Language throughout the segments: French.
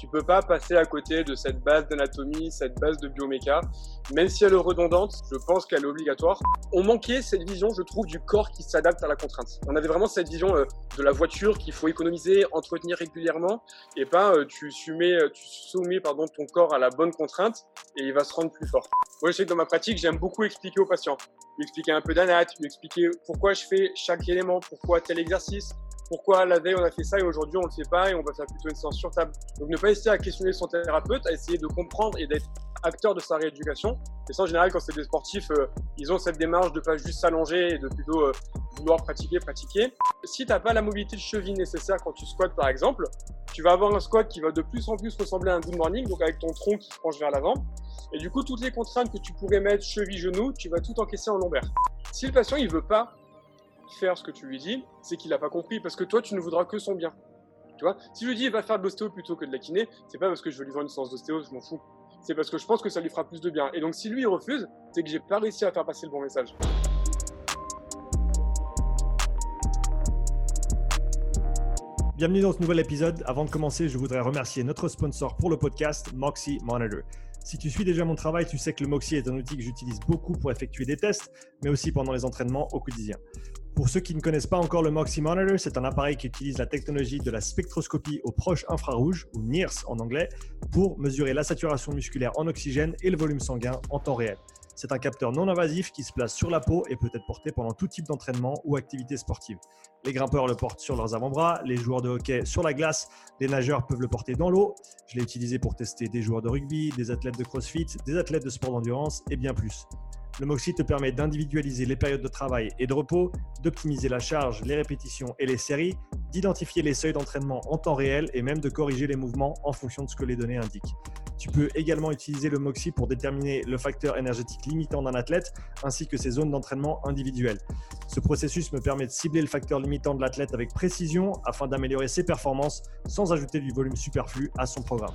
Tu peux pas passer à côté de cette base d'anatomie, cette base de bioméca. Même si elle est redondante, je pense qu'elle est obligatoire. On manquait cette vision, je trouve, du corps qui s'adapte à la contrainte. On avait vraiment cette vision euh, de la voiture qu'il faut économiser, entretenir régulièrement, et pas euh, tu soumets, euh, ton corps à la bonne contrainte et il va se rendre plus fort. Moi, je sais que dans ma pratique, j'aime beaucoup expliquer aux patients. Lui expliquer un peu d'anat, lui expliquer pourquoi je fais chaque élément, pourquoi tel exercice, pourquoi la veille on a fait ça et aujourd'hui on le fait pas et on va faire plutôt une séance sur table. Donc ne pas hésiter à questionner son thérapeute, à essayer de comprendre et d'être acteur de sa rééducation. Et ça en général quand c'est des sportifs, euh, ils ont cette démarche de pas juste s'allonger et de plutôt euh, vouloir pratiquer, pratiquer. Si tu n'as pas la mobilité de cheville nécessaire quand tu squats par exemple, tu vas avoir un squat qui va de plus en plus ressembler à un good morning, donc avec ton tronc qui penche vers l'avant. Et du coup, toutes les contraintes que tu pourrais mettre cheville-genou, tu vas tout encaisser en lombaire. Si le patient il veut pas faire ce que tu lui dis, c'est qu'il n'a pas compris parce que toi, tu ne voudras que son bien. Tu vois Si je lui dis il va faire de l'ostéo plutôt que de la kiné, c'est pas parce que je veux lui vendre une séance d'ostéo, je m'en fous. C'est parce que je pense que ça lui fera plus de bien. Et donc, si lui il refuse, c'est que j'ai pas réussi à faire passer le bon message. Bienvenue dans ce nouvel épisode. Avant de commencer, je voudrais remercier notre sponsor pour le podcast, Moxie Monitor. Si tu suis déjà mon travail, tu sais que le Moxie est un outil que j'utilise beaucoup pour effectuer des tests, mais aussi pendant les entraînements au quotidien. Pour ceux qui ne connaissent pas encore le Moxie Monitor, c'est un appareil qui utilise la technologie de la spectroscopie au proche infrarouge, ou NIRS en anglais, pour mesurer la saturation musculaire en oxygène et le volume sanguin en temps réel. C'est un capteur non invasif qui se place sur la peau et peut être porté pendant tout type d'entraînement ou activité sportive. Les grimpeurs le portent sur leurs avant-bras, les joueurs de hockey sur la glace, les nageurs peuvent le porter dans l'eau. Je l'ai utilisé pour tester des joueurs de rugby, des athlètes de crossfit, des athlètes de sport d'endurance et bien plus. Le Moxie te permet d'individualiser les périodes de travail et de repos, d'optimiser la charge, les répétitions et les séries, d'identifier les seuils d'entraînement en temps réel et même de corriger les mouvements en fonction de ce que les données indiquent. Tu peux également utiliser le Moxie pour déterminer le facteur énergétique limitant d'un athlète ainsi que ses zones d'entraînement individuelles. Ce processus me permet de cibler le facteur limitant de l'athlète avec précision afin d'améliorer ses performances sans ajouter du volume superflu à son programme.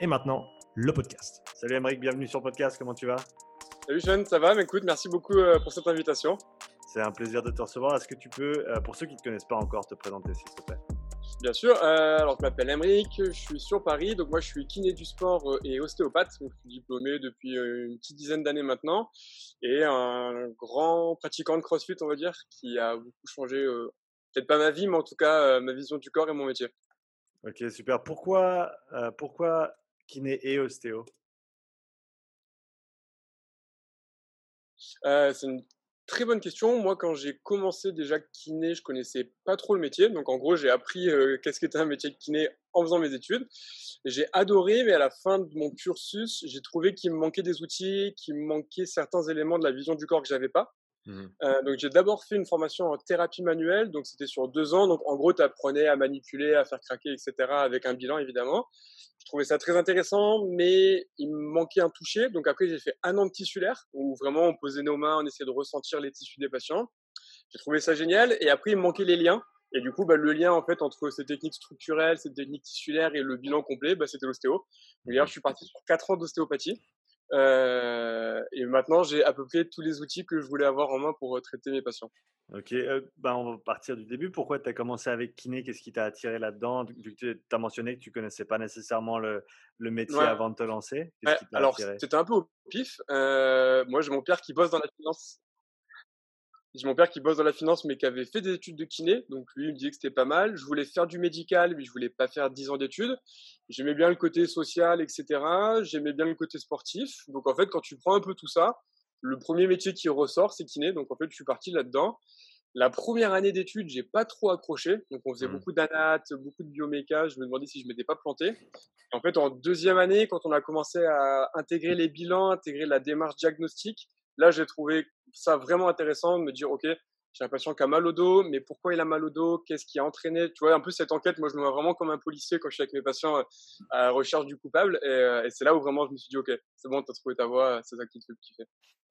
Et maintenant, le podcast. Salut Emeric, bienvenue sur le podcast, comment tu vas? Salut Sean, ça va? Écoute, merci beaucoup euh, pour cette invitation. C'est un plaisir de te recevoir. Est-ce que tu peux, euh, pour ceux qui ne te connaissent pas encore, te présenter s'il te plaît? Bien sûr. Euh, alors, je m'appelle Emeric, je suis sur Paris. Donc, moi, je suis kiné du sport et ostéopathe. Donc, je suis diplômé depuis une petite dizaine d'années maintenant. Et un grand pratiquant de CrossFit, on va dire, qui a beaucoup changé, peut-être pas ma vie, mais en tout cas, ma vision du corps et mon métier. Ok, super. Pourquoi, pourquoi kiné et ostéo euh, C'est une très bonne question. Moi, quand j'ai commencé déjà kiné, je connaissais pas trop le métier. Donc, en gros, j'ai appris euh, qu'est-ce qu'était un métier de kiné en faisant mes études. J'ai adoré, mais à la fin de mon cursus, j'ai trouvé qu'il me manquait des outils, qu'il me manquait certains éléments de la vision du corps que j'avais pas. Mmh euh, donc j'ai d'abord fait une formation en thérapie manuelle, donc c'était sur deux ans. Donc en gros, tu apprenais à manipuler, à faire craquer, etc. avec un bilan évidemment. Je trouvais ça très intéressant, mais il me manquait un toucher. Donc après, j'ai fait un an de tissulaire, où vraiment on posait nos mains, on essayait de ressentir les tissus des patients. J'ai trouvé ça génial. Et après, il me manquait les liens. Et du coup, bah, le lien en fait entre ces techniques structurelles, ces techniques tissulaires et le bilan complet, bah, c'était l'ostéo. D'ailleurs, je suis parti sur quatre ans d'ostéopathie. Euh, et maintenant, j'ai à peu près tous les outils que je voulais avoir en main pour euh, traiter mes patients. Ok, euh, bah on va partir du début. Pourquoi tu as commencé avec kiné? Qu'est-ce qui t'a attiré là-dedans? Tu as mentionné que tu connaissais pas nécessairement le, le métier avant de te lancer. alors, c'était un peu au pif. moi, j'ai mon père qui bosse dans la finance j'ai mon père qui bosse dans la finance, mais qui avait fait des études de kiné. Donc, lui, il me disait que c'était pas mal. Je voulais faire du médical, mais je voulais pas faire 10 ans d'études. J'aimais bien le côté social, etc. J'aimais bien le côté sportif. Donc, en fait, quand tu prends un peu tout ça, le premier métier qui ressort, c'est kiné. Donc, en fait, je suis parti là-dedans. La première année d'études, j'ai pas trop accroché. Donc, on faisait mmh. beaucoup d'anat, beaucoup de bioméca. Je me demandais si je m'étais pas planté. en fait, en deuxième année, quand on a commencé à intégrer les bilans, intégrer la démarche diagnostique, là, j'ai trouvé ça vraiment intéressant de me dire, OK, j'ai un patient qui a mal au dos, mais pourquoi il a mal au dos? Qu'est-ce qui a entraîné? Tu vois, un peu cette enquête, moi je me vois vraiment comme un policier quand je suis avec mes patients euh, à la recherche du coupable. Et, euh, et c'est là où vraiment je me suis dit, ok, c'est bon, tu as trouvé ta voie, c'est ça qui te fait.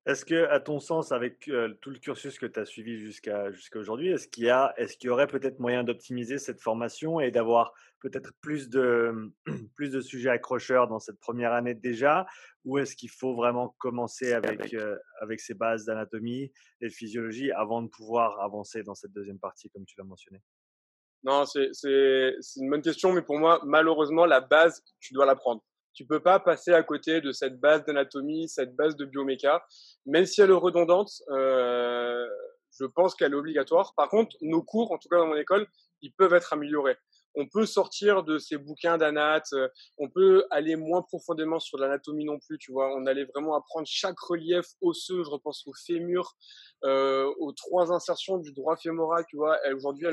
Est-ce que, à ton sens, avec euh, tout le cursus que tu as suivi jusqu'à jusqu'à aujourd'hui, est-ce qu'il y a, est-ce qu'il y aurait peut-être moyen d'optimiser cette formation et d'avoir peut-être plus de plus de sujets accrocheurs dans cette première année déjà, ou est-ce qu'il faut vraiment commencer avec euh, avec ces bases d'anatomie et de physiologie avant de pouvoir avancer dans cette deuxième partie, comme tu l'as mentionné? Non, c'est une bonne question, mais pour moi, malheureusement, la base, tu dois l'apprendre. Tu peux pas passer à côté de cette base d'anatomie, cette base de bioméca, même si elle est redondante. Euh, je pense qu'elle est obligatoire. Par contre, nos cours, en tout cas dans mon école, ils peuvent être améliorés. On peut sortir de ces bouquins d'anat, euh, on peut aller moins profondément sur l'anatomie non plus, tu vois. On allait vraiment apprendre chaque relief osseux, je repense au fémur, euh, aux trois insertions du droit fémoral, tu vois. Aujourd'hui,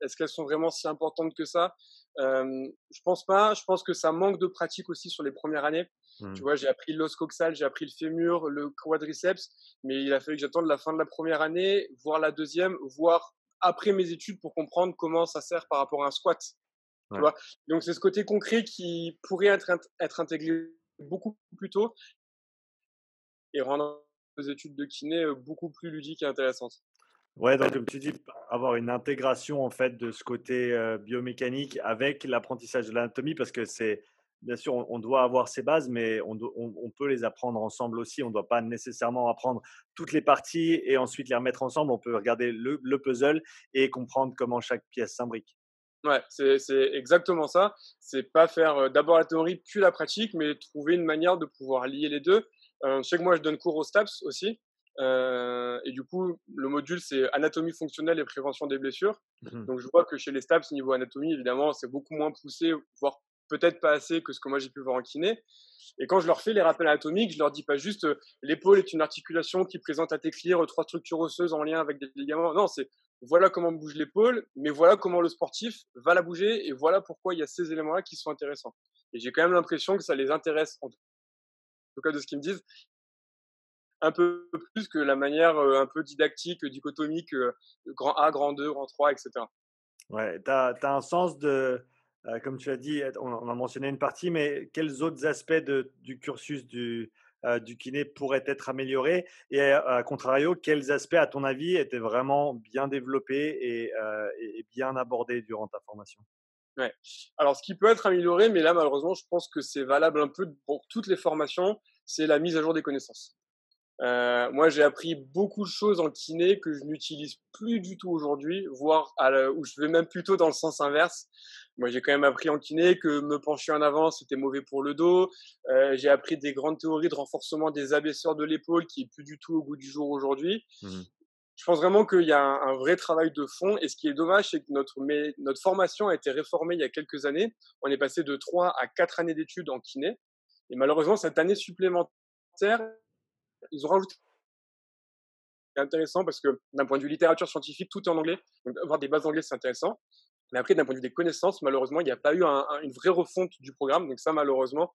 est-ce qu'elles sont vraiment si importantes que ça? Euh, je pense pas. Je pense que ça manque de pratique aussi sur les premières années. Mmh. Tu vois, j'ai appris l'os coxal, j'ai appris le fémur, le quadriceps, mais il a fallu que j'attende la fin de la première année, voire la deuxième, voire après mes études pour comprendre comment ça sert par rapport à un squat. Tu vois? Donc c'est ce côté concret qui pourrait être, être intégré beaucoup plus tôt et rendre les études de kiné beaucoup plus ludiques et intéressantes. Ouais, donc comme tu dis, avoir une intégration en fait de ce côté euh, biomécanique avec l'apprentissage de l'anatomie, parce que c'est bien sûr on, doit avoir ces bases, mais on, on, peut les apprendre ensemble aussi. On ne doit pas nécessairement apprendre toutes les parties et ensuite les remettre ensemble. On peut regarder le, le puzzle et comprendre comment chaque pièce s'imbrique. Ouais, c'est exactement ça. C'est pas faire euh, d'abord la théorie puis la pratique, mais trouver une manière de pouvoir lier les deux. Euh, je sais que moi je donne cours au STAPS aussi. Euh, et du coup, le module, c'est anatomie fonctionnelle et prévention des blessures. Mmh Donc, je vois que chez les STAPS, niveau anatomie, évidemment, c'est beaucoup moins poussé, voire peut-être pas assez que ce que moi j'ai pu voir en kiné. Et quand je leur fais les rappels anatomiques, je leur dis pas juste euh, l'épaule est une articulation qui présente à t'écrire trois structures osseuses en lien avec des ligaments. Non, c'est voilà comment bouge l'épaule, mais voilà comment le sportif va la bouger et voilà pourquoi il y a ces éléments-là qui sont intéressants. Et j'ai quand même l'impression que ça les intéresse, en tout cas de ce qu'ils me disent, un peu plus que la manière un peu didactique, dichotomique, grand A, grand 2, grand 3, etc. Ouais, tu as, un sens de, comme tu as dit, on, a mentionné une partie, mais quels autres aspects du cursus du, du kiné pourraient être améliorés Et à, contrario, quels aspects, à ton avis, étaient vraiment bien développés et, et bien abordés durant ta formation? Ouais. Alors, ce qui peut être amélioré, mais là, malheureusement, je pense que c'est valable un peu pour toutes les formations, c'est la mise à jour des connaissances. Euh, moi, j'ai appris beaucoup de choses en kiné que je n'utilise plus du tout aujourd'hui, voire à où je vais même plutôt dans le sens inverse. Moi, j'ai quand même appris en kiné que me pencher en avant, c'était mauvais pour le dos. Euh, j'ai appris des grandes théories de renforcement des abaisseurs de l'épaule qui est plus du tout au goût du jour aujourd'hui. Mmh. Je pense vraiment qu'il y a un, un, vrai travail de fond. Et ce qui est dommage, c'est que notre, notre formation a été réformée il y a quelques années. On est passé de 3 à 4 années d'études en kiné. Et malheureusement, cette année supplémentaire, ils ont rajouté c'est intéressant parce que d'un point de vue littérature scientifique, tout est en anglais. Donc, avoir des bases d'anglais, c'est intéressant. Mais après, d'un point de vue des connaissances, malheureusement, il n'y a pas eu une vraie refonte du programme. Donc ça, malheureusement,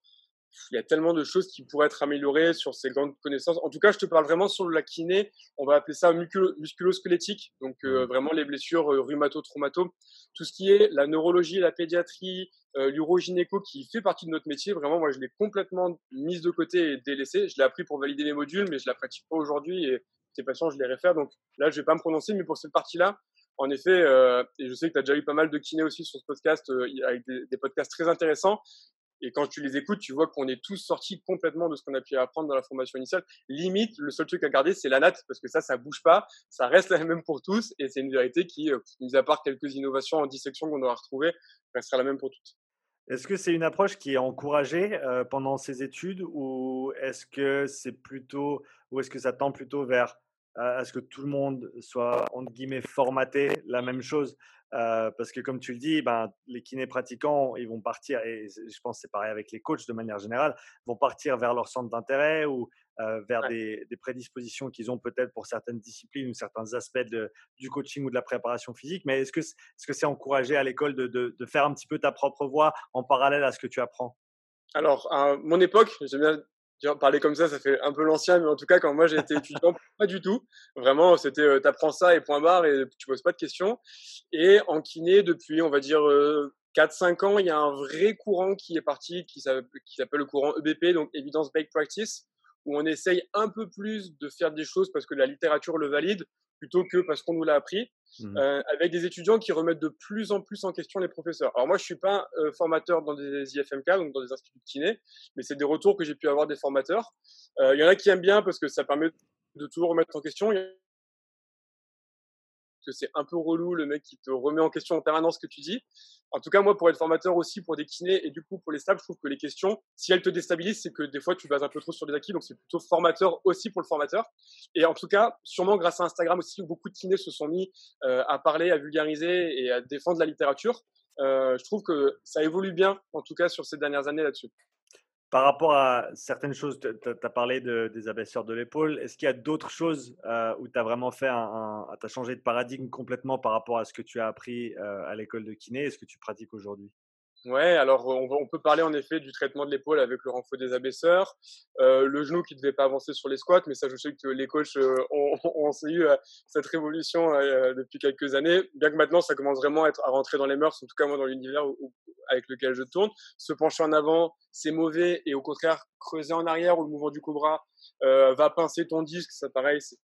il y a tellement de choses qui pourraient être améliorées sur ces grandes connaissances. En tout cas, je te parle vraiment sur la kiné. On va appeler ça musculo-squelettique. Donc, euh, mmh. vraiment les blessures euh, rhumato-traumato. Tout ce qui est la neurologie, la pédiatrie, euh, l'urogynéco qui fait partie de notre métier. Vraiment, moi, je l'ai complètement mise de côté et délaissée. Je l'ai appris pour valider mes modules, mais je la pratique pas aujourd'hui et ces patients, je les réfère. Donc là, je vais pas me prononcer, mais pour cette partie-là, en effet, euh, et je sais que tu as déjà eu pas mal de kinés aussi sur ce podcast, euh, avec des, podcasts très intéressants. Et quand tu les écoutes, tu vois qu'on est tous sortis complètement de ce qu'on a pu apprendre dans la formation initiale. Limite, le seul truc à garder, c'est la natte, parce que ça, ça bouge pas, ça reste la même pour tous, et c'est une vérité qui, euh, mis à part quelques innovations en dissection qu'on aura retrouvées, restera la même pour toutes. Est-ce que c'est une approche qui est encouragée pendant ces études, ou est-ce que c'est plutôt, ou est-ce que ça tend plutôt vers à ce que tout le monde soit, entre guillemets, formaté la même chose. Euh, parce que comme tu le dis, ben, les kinés pratiquants, ils vont partir, et je pense c'est pareil avec les coachs de manière générale, vont partir vers leur centre d'intérêt ou euh, vers des, des, prédispositions qu'ils ont peut-être pour certaines disciplines ou certains aspects de, du coaching ou de la préparation physique. Mais est-ce que c'est -ce c'est encouragé à l'école de, de, de, faire un petit peu ta propre voie en parallèle à ce que tu apprends? Alors, à mon époque, j'aime bien parler comme ça, ça fait un peu l'ancien, mais en tout cas, quand moi été étudiant, pas du tout. Vraiment, c'était tu t'apprends ça et point barre et tu poses pas de questions. Et en kiné, depuis, on va dire, 4-5 ans, il y a un vrai courant qui est parti, qui s'appelle le courant EBP, donc Evidence Based Practice, où on essaye un peu plus de faire des choses parce que la littérature le valide, plutôt que parce qu'on nous l'a appris, mmh euh, avec des étudiants qui remettent de plus en plus en question les professeurs. Alors moi, je suis pas euh, formateur dans des IFMK, donc dans des instituts de kiné, mais c'est des retours que j'ai pu avoir des formateurs. Euh, il y en a qui aiment bien parce que ça permet de toujours remettre en question que c'est un peu relou le mec qui te remet en question en permanence ce que tu dis. En tout cas, moi, pour être formateur aussi pour des kinés et du coup pour les stables, je trouve que les questions, si elles te déstabilisent, c'est que des fois tu bases un peu trop sur des acquis, donc c'est plutôt formateur aussi pour le formateur. Et en tout cas, sûrement grâce à Instagram aussi, où beaucoup de kinés se sont mis euh, à parler, à vulgariser et à défendre la littérature. Euh, je trouve que ça évolue bien, en tout cas sur ces dernières années là-dessus. Par rapport à certaines choses, tu as parlé des abaisseurs de l'épaule. Est-ce qu'il y a d'autres choses euh, où tu as vraiment fait un, as changé de paradigme complètement par rapport à ce que tu as appris euh, à l'école de kiné et ce que tu pratiques aujourd'hui? Ouais, alors on, peut parler en effet du traitement de l'épaule avec le renfort des abaisseurs, euh, le genou qui ne devait pas avancer sur les squats, mais ça je sais que les coachs euh, ont, eu euh, cette révolution depuis quelques années, bien que maintenant ça commence vraiment à rentrer dans les mœurs, en tout cas moi dans l'univers avec lequel je tourne. Se pencher en avant, c'est mauvais, et au contraire creuser en arrière ou le mouvement du cobra va pincer ton disque, ça pareil, c'est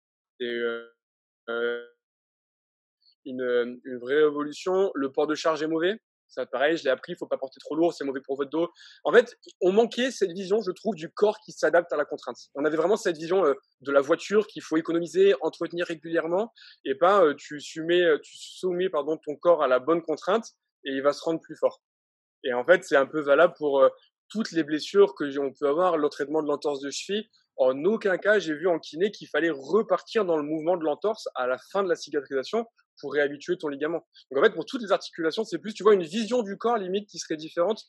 une, une vraie évolution. Le port de charge est mauvais ça, pareil, je l'ai appris, il faut pas porter trop lourd, c'est mauvais pour votre dos. En fait, on manquait cette vision, je trouve, du corps qui s'adapte à la contrainte. On avait vraiment cette vision euh, de la voiture qu'il faut économiser, entretenir régulièrement, et pas euh, tu soumets, euh, tu ton corps à la bonne contrainte et il va se rendre plus fort. Et en fait, c'est un peu valable pour toutes les blessures que on peut avoir, le traitement de l'entorse de cheville. En aucun cas, j'ai vu en kiné qu'il fallait repartir dans le mouvement de l'entorse à la fin de la cicatrisation pour réhabituer ton ligament. Donc en fait, pour toutes les articulations, c'est plus, tu vois, une vision du corps limite qui serait différente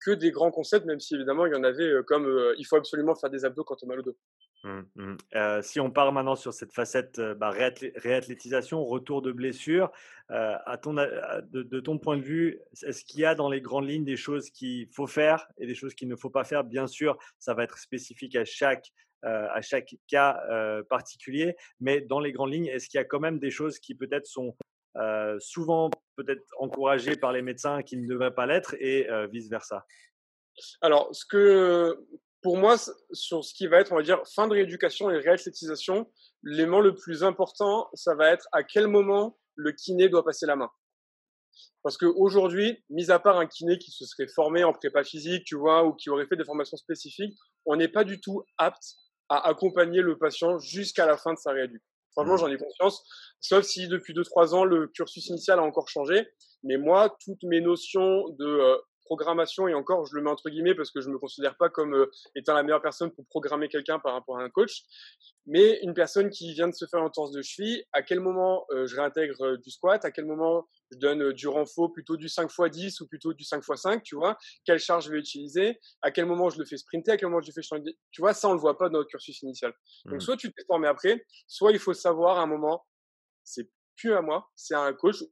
que des grands concepts, même si évidemment il y en avait euh, comme euh, il faut absolument faire des abdos quand on a mal au dos. Mmh, mmh. Euh, si on part maintenant sur cette facette bah, réathlétisation, retour de blessure, à ton, de, ton point de vue, est-ce qu'il y a dans les grandes lignes des choses qu'il faut faire et des choses qu'il ne faut pas faire? Bien sûr, ça va être spécifique à chaque euh, à chaque cas euh, particulier. Mais dans les grandes lignes, est-ce qu'il y a quand même des choses qui peut-être sont euh, souvent peut-être encouragées par les médecins qui ne devraient pas l'être et vice versa Alors, ce que pour moi, sur ce qui va être, on va dire, fin de rééducation et réathlétisation, l'élément le plus important, ça va être à quel moment le kiné doit passer la main. Parce qu'aujourd'hui, mis à part un kiné qui se serait formé en prépa physique, tu vois, ou qui aurait fait des formations spécifiques, on n'est pas du tout apte à accompagner le patient jusqu'à la fin de sa rééducation. Franchement, mmh. j'en ai conscience, sauf si depuis 2-3 ans, le cursus initial a encore changé. Mais moi, toutes mes notions de euh, programmation, et encore, je le mets entre guillemets parce que je ne me considère pas comme euh, étant la meilleure personne pour programmer quelqu'un par rapport à un coach, mais une personne qui vient de se faire une torse de cheville, à quel moment euh, je réintègre du squat, à quel moment je donne du renfort plutôt du 5 x 10 ou plutôt du 5 x 5, tu vois, quelle charge je vais utiliser, à quel moment je le fais sprinter, à quel moment je le fais changer, tu vois, ça on le voit pas dans notre cursus initial. Donc mmh. soit tu t'es formé après, soit il faut savoir à un moment, c'est plus à moi, c'est à un coach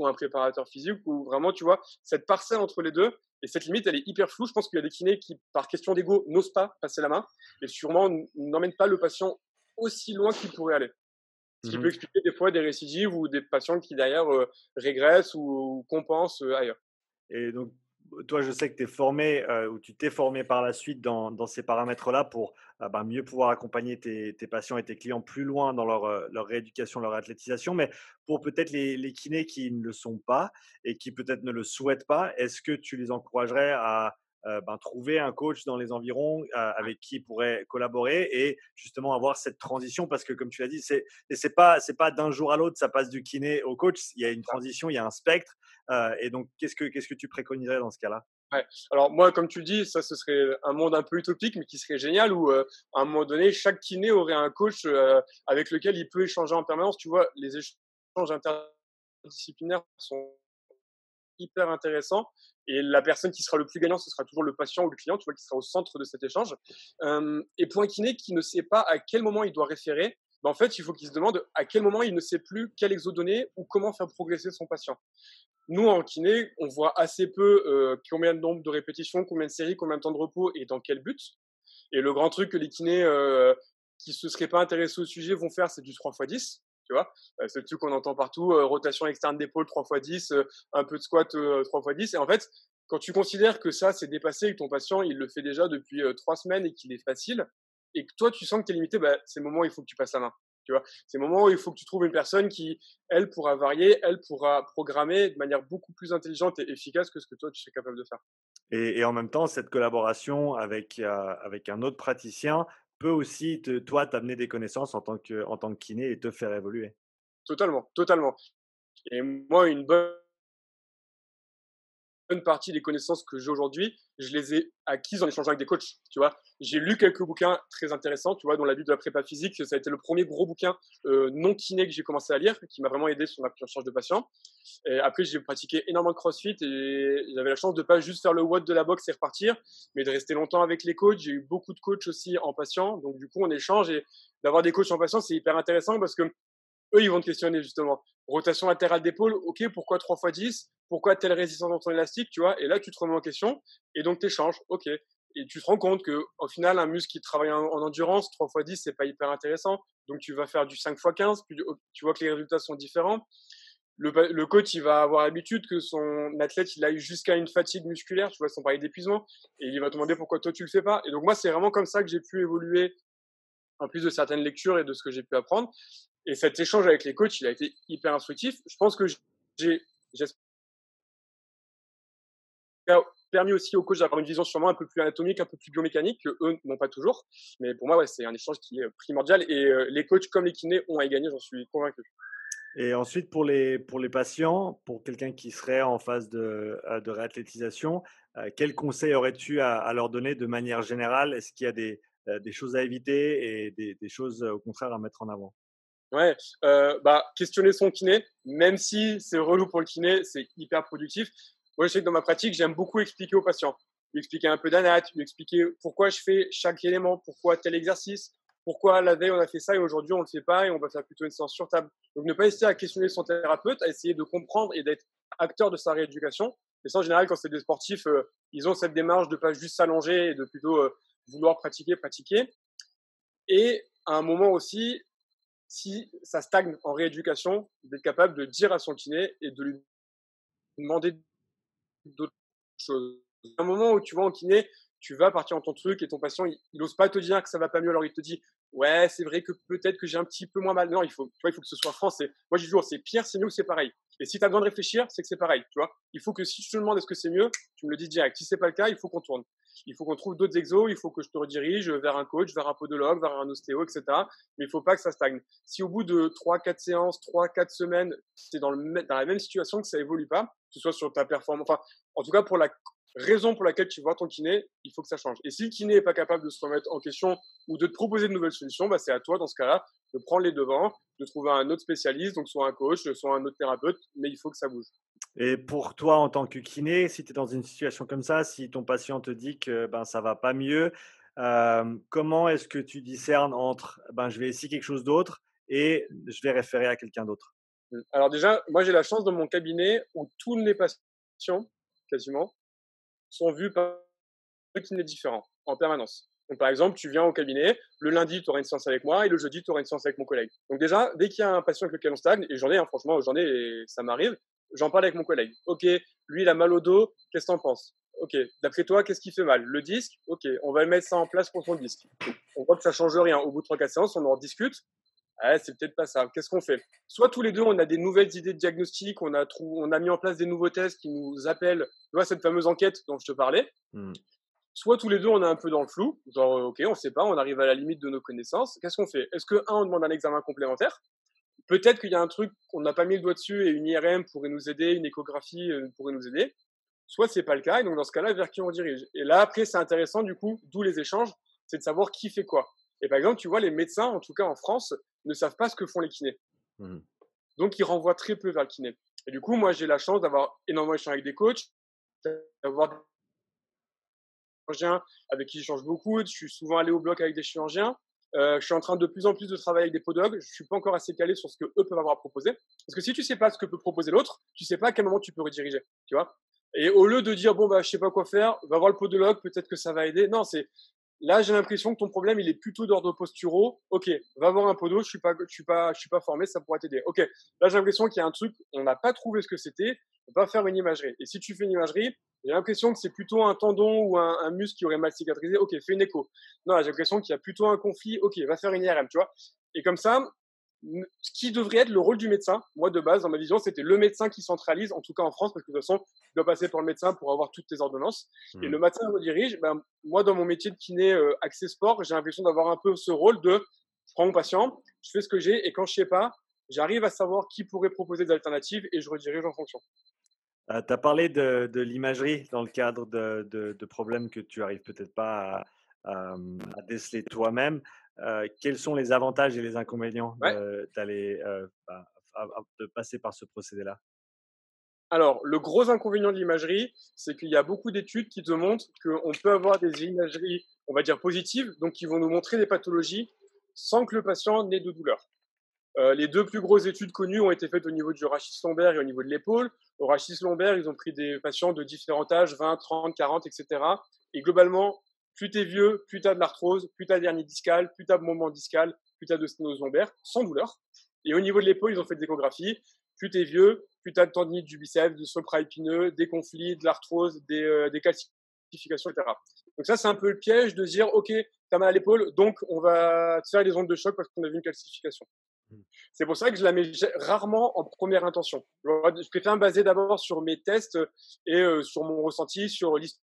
ou un préparateur physique ou vraiment, tu vois, cette parcelle entre les deux. Et cette limite, elle est hyper floue. Je pense qu'il y a des kinés qui, par question d'ego, n'osent pas passer la main et sûrement n'emmènent pas le patient aussi loin qu'il pourrait aller. Ce qui mmh peut expliquer des fois des récidives ou des patients qui derrière euh, régressent ou, compensent euh, ailleurs. Et donc, toi, je sais que tu es formé euh, ou tu t'es formé par la suite dans, ces paramètres-là pour bah, mieux pouvoir accompagner tes, patients et tes clients plus loin dans leur, leur rééducation, leur athlétisation. Mais pour peut-être les, kinés qui ne le sont pas et qui peut-être ne le souhaitent pas, est-ce que tu les encouragerais à euh, ben, trouver un coach dans les environs euh, avec qui il pourrait collaborer et justement avoir cette transition parce que comme tu l'as dit c'est c'est pas c'est pas d'un jour à l'autre ça passe du kiné au coach il y a une transition il y a un spectre euh, et donc qu'est-ce que qu'est-ce que tu préconiserais dans ce cas-là? Ouais. Alors moi, comme tu le dis, ça ce serait un monde un peu utopique, mais qui serait génial où à un moment donné, chaque kiné aurait un coach avec lequel il peut échanger en permanence. Tu vois, les échanges interdisciplinaires sont hyper intéressants et la personne qui sera le plus gagnant, ce sera toujours le patient ou le client, tu vois, qui sera au centre de cet échange. Euh, et pour un kiné qui ne sait pas à quel moment il doit référer, ben en fait, il faut qu'il se demande à quel moment il ne sait plus quel exo donner ou comment faire progresser son patient. Nous, en kiné, on voit assez peu euh, combien de nombre de répétitions, combien de séries, combien de temps de repos et dans quel but. Et le grand truc que les kinés qui se seraient pas intéressés au sujet vont faire, c'est du 3 x 10 tu vois. c'est le truc qu'on entend partout, rotation externe d'épaule 3 x 10, un peu de squat 3 x 10. Et en fait, quand tu considères que ça, c'est dépassé que ton patient, il le fait déjà depuis trois semaines et qu'il est facile, et que toi, tu sens que tu es limité, bah, c'est le moment où il faut que tu passes la main. Tu vois, c'est le moment où il faut que tu trouves une personne qui, elle, pourra varier, elle pourra programmer de manière beaucoup plus intelligente et efficace que ce que toi, tu serais capable de faire. Et, en même temps, cette collaboration avec, avec un autre praticien peut aussi, te, toi, t'amener des connaissances en tant, que, en tant que kiné et te faire évoluer. Totalement, totalement. Et moi, une bonne une partie des connaissances que j'ai aujourd'hui, je les ai acquises en échangeant avec des coachs. Tu vois, j'ai lu quelques bouquins très intéressants, tu vois, dont la vie de la prépa physique. Ça a été le premier gros bouquin euh, non kiné que j'ai commencé à lire, qui m'a vraiment aidé sur ma charge de patient. Et après, j'ai pratiqué énormément de CrossFit et j'avais la chance de pas juste faire le WOD de la boxe et repartir, mais de rester longtemps avec les coachs. J'ai eu beaucoup de coachs aussi en patient, donc du coup, on échange et d'avoir des coachs en patient, c'est hyper intéressant parce que eux, ils vont te questionner justement. Rotation latérale d'épaule, ok, pourquoi 3 x 10 Pourquoi telle résistance dans ton élastique, tu vois? Et là, tu te remets en question et donc tu échanges, ok. Et tu te rends compte que au final, un muscle qui travaille en, endurance, 3 x 10, c'est pas hyper intéressant. Donc tu vas faire du 5 x 15, puis tu vois que les résultats sont différents. Le, le, coach, il va avoir l'habitude que son athlète, il a eu jusqu'à une fatigue musculaire, tu vois, sans parler d'épuisement, et il va te demander pourquoi toi tu le fais pas. Et donc moi, c'est vraiment comme ça que j'ai pu évoluer, en plus de certaines lectures et de ce que j'ai pu apprendre. Et cet échange avec les coachs, il a été hyper instructif. Je pense que j'ai permis aussi aux coachs d'avoir une vision sûrement un peu plus anatomique, un peu plus biomécanique, que eux n'ont pas toujours. Mais pour moi, c'est un échange qui est primordial. Et euh, les coachs comme les kinés ont à y gagner, j'en suis convaincu. Et ensuite, pour les, patients, pour quelqu'un qui serait en phase de, euh, de réathlétisation, euh, quels aurais-tu à, leur donner de manière générale? Est-ce qu'il y a des, choses à éviter et des choses au contraire à mettre en avant? Ouais, euh, bah, questionner son kiné, même si c'est relou pour le kiné, c'est hyper productif. Moi, je sais que dans ma pratique, j'aime beaucoup expliquer aux patients. Lui expliquer un peu d'anat, lui expliquer pourquoi je fais chaque élément, pourquoi tel exercice, pourquoi la veille on a fait ça et aujourd'hui on le fait pas et on va faire plutôt une séance sur table. Donc ne pas hésiter à questionner son thérapeute, à essayer de comprendre et d'être acteur de sa rééducation. Et ça, en général, quand c'est des sportifs, euh, ils ont cette démarche de pas juste s'allonger et de plutôt euh, vouloir pratiquer, pratiquer. Et à un moment aussi, si ça stagne en rééducation, d'être capable de dire à son kiné et de lui demander d'autres choses. Un moment où tu vas en kiné, tu vas partir dans ton truc et ton patient, il, n'ose pas te dire que ça va pas mieux, alors il te dit, ouais, c'est vrai que peut-être que j'ai un petit peu moins mal. Non, il faut, il faut que ce soit français. Moi, je dis toujours, c'est pire, c'est mieux, c'est pareil. Et si tu as besoin de réfléchir, c'est que c'est pareil, tu vois? Il faut que si je te demande est-ce que c'est mieux, tu me le dis direct. Si c'est pas le cas, il faut qu'on tourne. Il faut qu'on trouve d'autres exos, il faut que je te redirige vers un coach, vers un podologue, vers un ostéo, etc. Mais il faut pas que ça stagne. Si au bout de 3, 4 séances, 3, 4 semaines, tu es dans la même situation que ça évolue pas, que ce soit sur ta performance, enfin, en tout cas pour la raison pour laquelle tu vois ton kiné, il faut que ça change. Et si le kiné n'est pas capable de se remettre en question ou de te proposer de nouvelles solutions, bah c'est à toi dans ce cas-là de prendre les devants, de trouver un autre spécialiste, donc soit un coach, soit un autre thérapeute, mais il faut que ça bouge. Et pour toi, en tant que kiné, si tu es dans une situation comme ça, si ton patient te dit que ben, ça va pas mieux, comment est-ce que tu discernes entre ben, je vais essayer quelque chose d'autre et je vais référer à quelqu'un d'autre? Mmh. Alors déjà, moi j'ai la chance dans mon cabinet où tous les patients, quasiment, sont vus par un kiné différent en permanence. Donc, par exemple, tu viens au cabinet, le lundi, tu auras une séance avec moi et le jeudi, tu auras une séance avec mon collègue. Donc, déjà, dès qu'il y a un patient avec lequel on stagne, et j'en ai, hein, franchement, j'en ai ça m'arrive, j'en parle avec mon collègue. Ok, lui, il a mal au dos, qu'est-ce que t'en penses? Ok, d'après toi, qu'est-ce qui fait mal? Le disque? Ok, on va mettre ça en place pour ton disque. On voit que ça change rien. Au bout de 3-4 séances, on en discute. Ah, c'est peut-être pas ça. Qu'est-ce qu'on fait? Soit tous les deux, on a des nouvelles idées de diagnostic, on a, on a mis en place des nouveaux tests qui nous appellent, tu vois, cette fameuse enquête dont je te parlais. Hmm. Soit tous les deux, on est un peu dans le flou, genre, ok, on sait pas, on arrive à la limite de nos connaissances. Qu'est-ce qu'on fait? Est-ce que, un, on demande un examen complémentaire? Peut-être qu'il y a un truc qu'on n'a pas mis le doigt dessus et une IRM pourrait nous aider, une échographie euh, pourrait nous aider. Soit c'est pas le cas, et donc dans ce cas-là, vers qui on dirige Et là, après, c'est intéressant, du coup, d'où les échanges, c'est de savoir qui fait quoi. Et par exemple, tu vois, les médecins, en tout cas en France, ne savent pas ce que font les kinés. Mmh. Donc, ils renvoient très peu vers le kiné. Et du coup, moi, j'ai la chance d'avoir énormément échangé avec des coachs, d'avoir des chirurgiens avec qui j'échange beaucoup. Je suis souvent allé au bloc avec des chirurgiens. Euh, je suis en train de plus en plus de travailler avec des podologues. Je suis pas encore assez calé sur ce que eux peuvent avoir à proposer. Parce que si tu sais pas ce que peut proposer l'autre, tu sais pas à quel moment tu peux rediriger. Tu vois Et au lieu de dire bon bah je sais pas quoi faire, va voir le podologue, peut-être que ça va aider. Non, c'est Là, j'ai l'impression que ton problème, il est plutôt d'ordre posturaux. Ok, va voir un podo. Je suis pas, je suis pas, je suis pas formé, ça pourrait t'aider. Ok, là, j'ai l'impression qu'il y a un truc, on n'a pas trouvé ce que c'était. Va faire une imagerie. Et si tu fais une imagerie, j'ai l'impression que c'est plutôt un tendon ou un, muscle qui aurait mal cicatrisé. Ok, fais une écho. Non, j'ai l'impression qu'il y a plutôt un conflit. Ok, va faire une IRM, tu vois. Et comme ça, ce qui devrait être le rôle du médecin, moi de base, dans ma vision, c'était le médecin qui centralise, en tout cas en France, parce que de toute façon, tu dois passer par le médecin pour avoir toutes tes ordonnances. Et mmh. le médecin redirige. Ben, moi, dans mon métier de kiné euh, accès sport, j'ai l'impression d'avoir un peu ce rôle de je prends mon patient, je fais ce que j'ai, et quand je sais pas, j'arrive à savoir qui pourrait proposer des alternatives et je redirige en fonction. Euh, tu as parlé de, l'imagerie dans le cadre de, de, problèmes que tu arrives peut-être pas à, à déceler toi-même. Quels sont les avantages et les inconvénients d'aller bah, de passer par ce procédé-là? Alors, le gros inconvénient de l'imagerie, c'est qu'il y a beaucoup d'études qui te montrent qu'on peut avoir des imageries, on va dire positives, donc qui vont nous montrer des pathologies sans que le patient n'ait de douleur. Les deux plus grosses études connues ont été faites au niveau du rachis lombaire et au niveau de l'épaule. Au rachis lombaire, ils ont pris des patients de différents âges, 20, 30, 40, etc. Et globalement, plus t'es vieux, plus t'as de l'arthrose, plus t'as dernier discal, plus t'as de moment discal, plus t'as de sténose lombaire, sans douleur. Et au niveau de l'épaule, ils ont fait des échographies. Plus t'es vieux, plus t'as de tendinite du biceps, de épineux, des conflits, de l'arthrose, des, euh, des calcifications, etc. Donc ça, c'est un peu le piège de dire, OK, t'as mal à l'épaule, donc on va te faire des ondes de choc parce qu'on a vu une calcification. Hmm. C'est pour ça que je la mets rarement en première intention. Je préfère me baser d'abord sur mes tests et euh, sur mon ressenti, sur l'histoire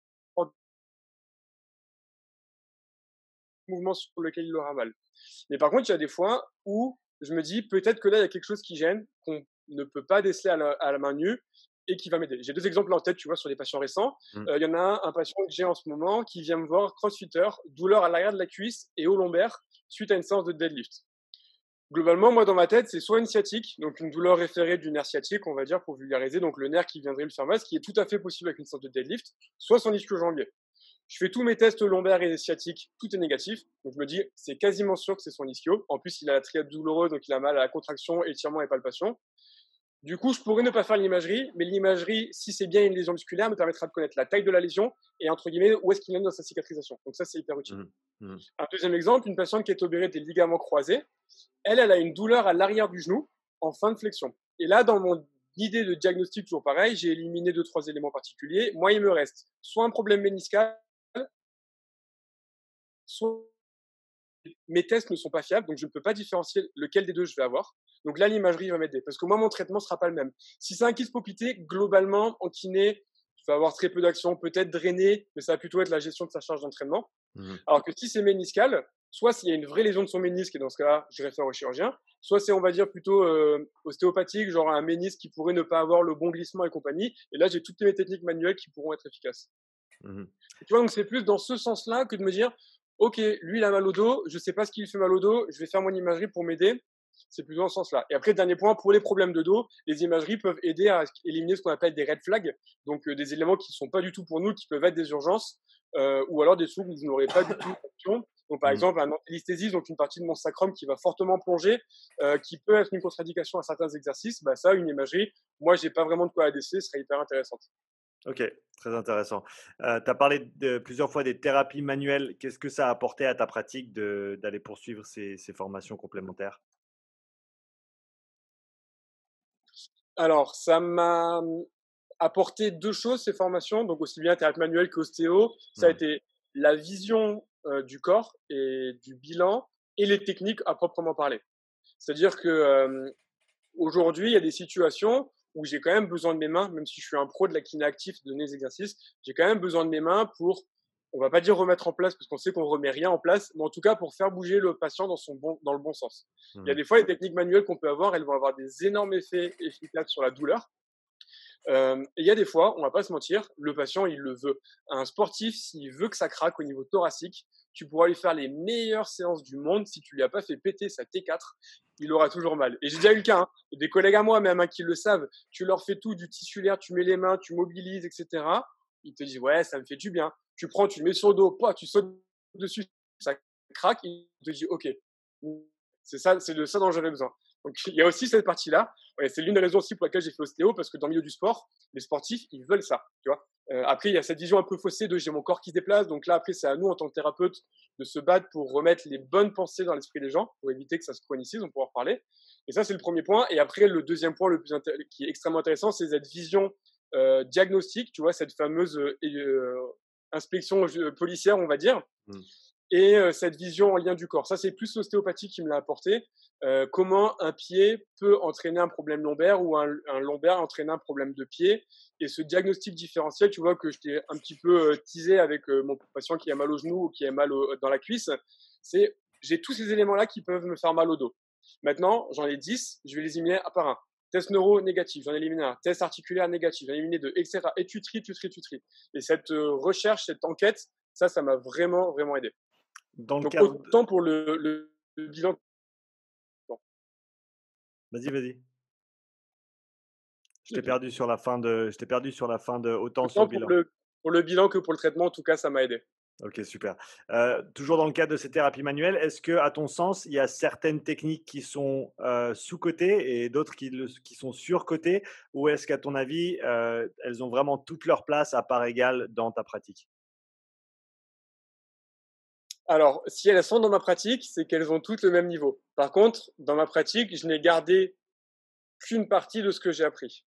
mouvement sur lequel il aura mal. Mais par contre, il y a des fois où je me dis peut-être que là, il y a quelque chose qui gêne, qu'on ne peut pas déceler à la, main nue et qui va m'aider. J'ai deux exemples en tête, tu vois, sur les patients récents. Mmh. Euh, il y en a un, patient que j'ai en ce moment qui vient me voir, crossfitter, douleur à l'arrière de la cuisse et au lombaire suite à une séance de deadlift. Globalement, moi, dans ma tête, c'est soit une sciatique, donc une douleur référée du nerf sciatique, on va dire, pour vulgariser, donc le nerf qui viendrait le faire mal, ce qui est tout à fait possible avec une séance de deadlift, soit son ischio-jambier. Je fais tous mes tests lombaires et sciatiques, tout est négatif. Donc je me dis, c'est quasiment sûr que c'est son ischio. En plus, il a la triade douloureuse, donc il a mal à la contraction, étirement et palpation. Du coup, je pourrais ne pas faire l'imagerie, mais l'imagerie, si c'est bien une lésion musculaire, me permettra de connaître la taille de la lésion et entre guillemets où est-ce qu'il est dans sa cicatrisation. Donc ça, c'est hyper utile. Mmh. Mmh. Un deuxième exemple, une patiente qui est opérée des ligaments croisés, elle, elle a une douleur à l'arrière du genou en fin de flexion. Et là, dans mon idée de diagnostic, toujours pareil, j'ai éliminé deux trois éléments particuliers. Moi, il me reste soit un problème méniscal, soit mes tests ne sont pas fiables, donc je ne peux pas différencier lequel des deux je vais avoir. Donc là, l'imagerie va m'aider, parce que moi, mon traitement ne sera pas le même. Si c'est un kyste popité, globalement, en kiné, tu vas avoir très peu d'action, peut-être drainer, mais ça va plutôt être la gestion de sa charge d'entraînement. Mmh Alors que si c'est méniscal, soit s'il y a une vraie lésion de son ménisque, et dans ce cas-là, je réfère au chirurgien, soit c'est, on va dire, plutôt euh, ostéopathique, genre un ménisque qui pourrait ne pas avoir le bon glissement et compagnie. Et là, j'ai toutes mes techniques manuelles qui pourront être efficaces. Mmh tu vois, donc c'est plus dans ce sens-là que de me dire, ok, lui il a mal au dos, je sais pas ce qui lui fait mal au dos, je vais faire mon imagerie pour m'aider. C'est plutôt dans ce sens-là. Et après, dernier point, pour les problèmes de dos, les imageries peuvent aider à éliminer ce qu'on appelle des red flags, donc euh, des éléments qui ne sont pas du tout pour nous, qui peuvent être des urgences, euh, ou alors des trucs où vous n'aurez pas du tout d'action. Donc, par mmh. exemple, un antilesthésie, donc une partie de mon sacrum qui va fortement plonger, euh, qui peut être une contre-indication à certains exercices, bah ça, une imagerie, moi, j'ai pas vraiment de quoi adresser, ce serait hyper intéressante. Ok, très intéressant. tu as parlé de, plusieurs fois des thérapies manuelles. Qu'est-ce que ça a apporté à ta pratique d'aller poursuivre ces, formations complémentaires? Alors, ça m'a apporté deux choses, ces formations, donc aussi bien thérapie manuelle qu'ostéo. Ça a mmh. été la vision du corps et du bilan et les techniques à proprement parler. C'est-à-dire que aujourd'hui, il y a des situations où j'ai quand même besoin de mes mains, même si je suis un pro de la kiné actif, de des exercices, j'ai quand même besoin de mes mains pour, on va pas dire remettre en place, parce qu'on sait qu'on remet rien en place, mais en tout cas pour faire bouger le patient dans, son bon, dans le bon sens. Il y a mmh. des fois, les techniques manuelles qu'on peut avoir, elles vont avoir des énormes effets efficaces sur la douleur. Euh, et il y a des fois, on va pas se mentir, le patient, il le veut. Un sportif, s'il veut que ça craque au niveau thoracique, tu pourras lui faire les meilleures séances du monde. Si tu lui as pas fait péter sa T4, il aura toujours mal. Et j'ai déjà eu le cas, hein, des collègues à moi même hein, qui le savent. Tu leur fais tout du tissulaire, tu mets les mains, tu mobilises, etc. Ils te disent ouais, ça me fait du bien. Tu prends, tu le mets sur le dos, tu sautes dessus, ça craque. Il te dit ok, c'est ça, c'est de ça dont j'avais besoin. Donc il y a aussi cette partie-là. c'est l'une des raisons aussi pour laquelle j'ai fait ostéo, parce que dans le milieu du sport, les sportifs, ils veulent ça, tu vois. Euh, après, il y a cette vision un peu faussée de j'ai mon corps qui se déplace. Donc là, après, c'est à nous, en tant que thérapeute, de se battre pour remettre les bonnes pensées dans l'esprit des gens, pour éviter que ça se chronicise, on pourra en reparler. Et ça, c'est le premier point. Et après, le deuxième point le plus qui est extrêmement intéressant, c'est cette vision euh, diagnostique, tu vois, cette fameuse euh, euh inspection policière, on va dire. Mmh et cette vision en lien du corps. Ça, c'est plus l'ostéopathie qui me l'a apporté. comment un pied peut entraîner un problème lombaire ou un, lombaire entraîner un problème de pied. Et ce diagnostic différentiel, tu vois, que je t'ai un petit peu teasé avec mon patient qui a mal au genou ou qui a mal dans la cuisse, c'est j'ai tous ces éléments-là qui peuvent me faire mal au dos. Maintenant, j'en ai 10, je vais les éliminer un par un. Test neuro négatif, j'en ai éliminé un. Test articulaire négatif, j'en ai éliminé deux, etc. Et tu tries, tu tries, tu tries. Et cette recherche, cette enquête, ça, ça m'a vraiment, vraiment aidé. Dans le Donc, autant pour le, le, bilan. Vas-y, vas-y. Je t'ai perdu sur la fin de. Je t'ai perdu sur la fin de autant, sur le bilan. pour le bilan que pour le traitement, en tout cas, ça m'a aidé. Ok, super. Euh, toujours dans le cadre de ces thérapies manuelles, est-ce que, à ton sens, il y a certaines techniques qui sont euh, sous-cotées et d'autres qui, qui, sont sur-cotées Ou est-ce qu'à ton avis, euh, elles ont vraiment toute leur place à part égale dans ta pratique? Alors, si elles sont dans ma pratique, c'est qu'elles ont toutes le même niveau. Par contre, dans ma pratique, je n'ai gardé qu'une partie de ce que j'ai appris.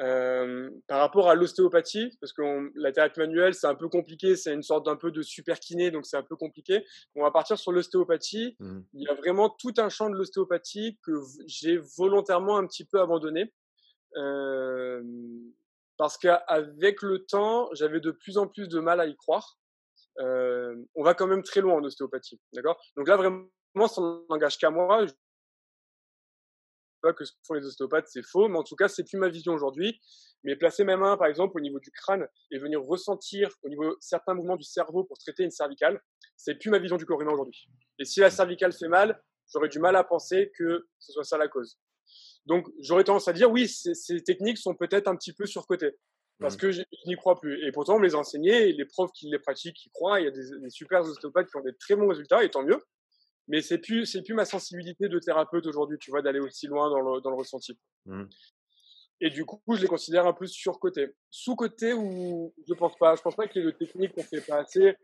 Euh, par rapport à l'ostéopathie, parce que la thérapie manuelle, c'est un peu compliqué, c'est une sorte d'un peu de super kiné, donc c'est un peu compliqué. On va partir sur l'ostéopathie. Mmh. Il y a vraiment tout un champ de l'ostéopathie que j'ai volontairement un petit peu abandonné. Euh, parce qu'avec le temps, j'avais de plus en plus de mal à y croire euh, on va quand même très loin en ostéopathie. D'accord? Donc là, vraiment, ça n'engage qu'à moi. Pas que ce que font les ostéopathes, c'est faux, mais en tout cas, c'est plus ma vision aujourd'hui. Mais placer ma main, par exemple, au niveau du crâne et venir ressentir au niveau certains mouvements du cerveau pour traiter une cervicale, c'est plus ma vision du corps humain aujourd'hui. Et si la cervicale fait mal, j'aurais du mal à penser que ce soit ça la cause. Donc, j'aurais tendance à dire, oui, ces techniques sont peut-être un petit peu surcotées parce que je, n'y crois plus. Et pourtant, on me les enseignait, et les profs qui les pratiquent, qui croient. Il y a des, super ostéopathes qui ont des très bons résultats, et tant mieux. Mais c'est plus, c'est plus ma sensibilité de thérapeute aujourd'hui, tu vois, d'aller aussi loin dans le, dans le ressenti. Mmh. Et du coup, je les considère un peu surcotés. Sous-côté ou je pense pas. Je pense pas que les techniques qu'on fait pas assez.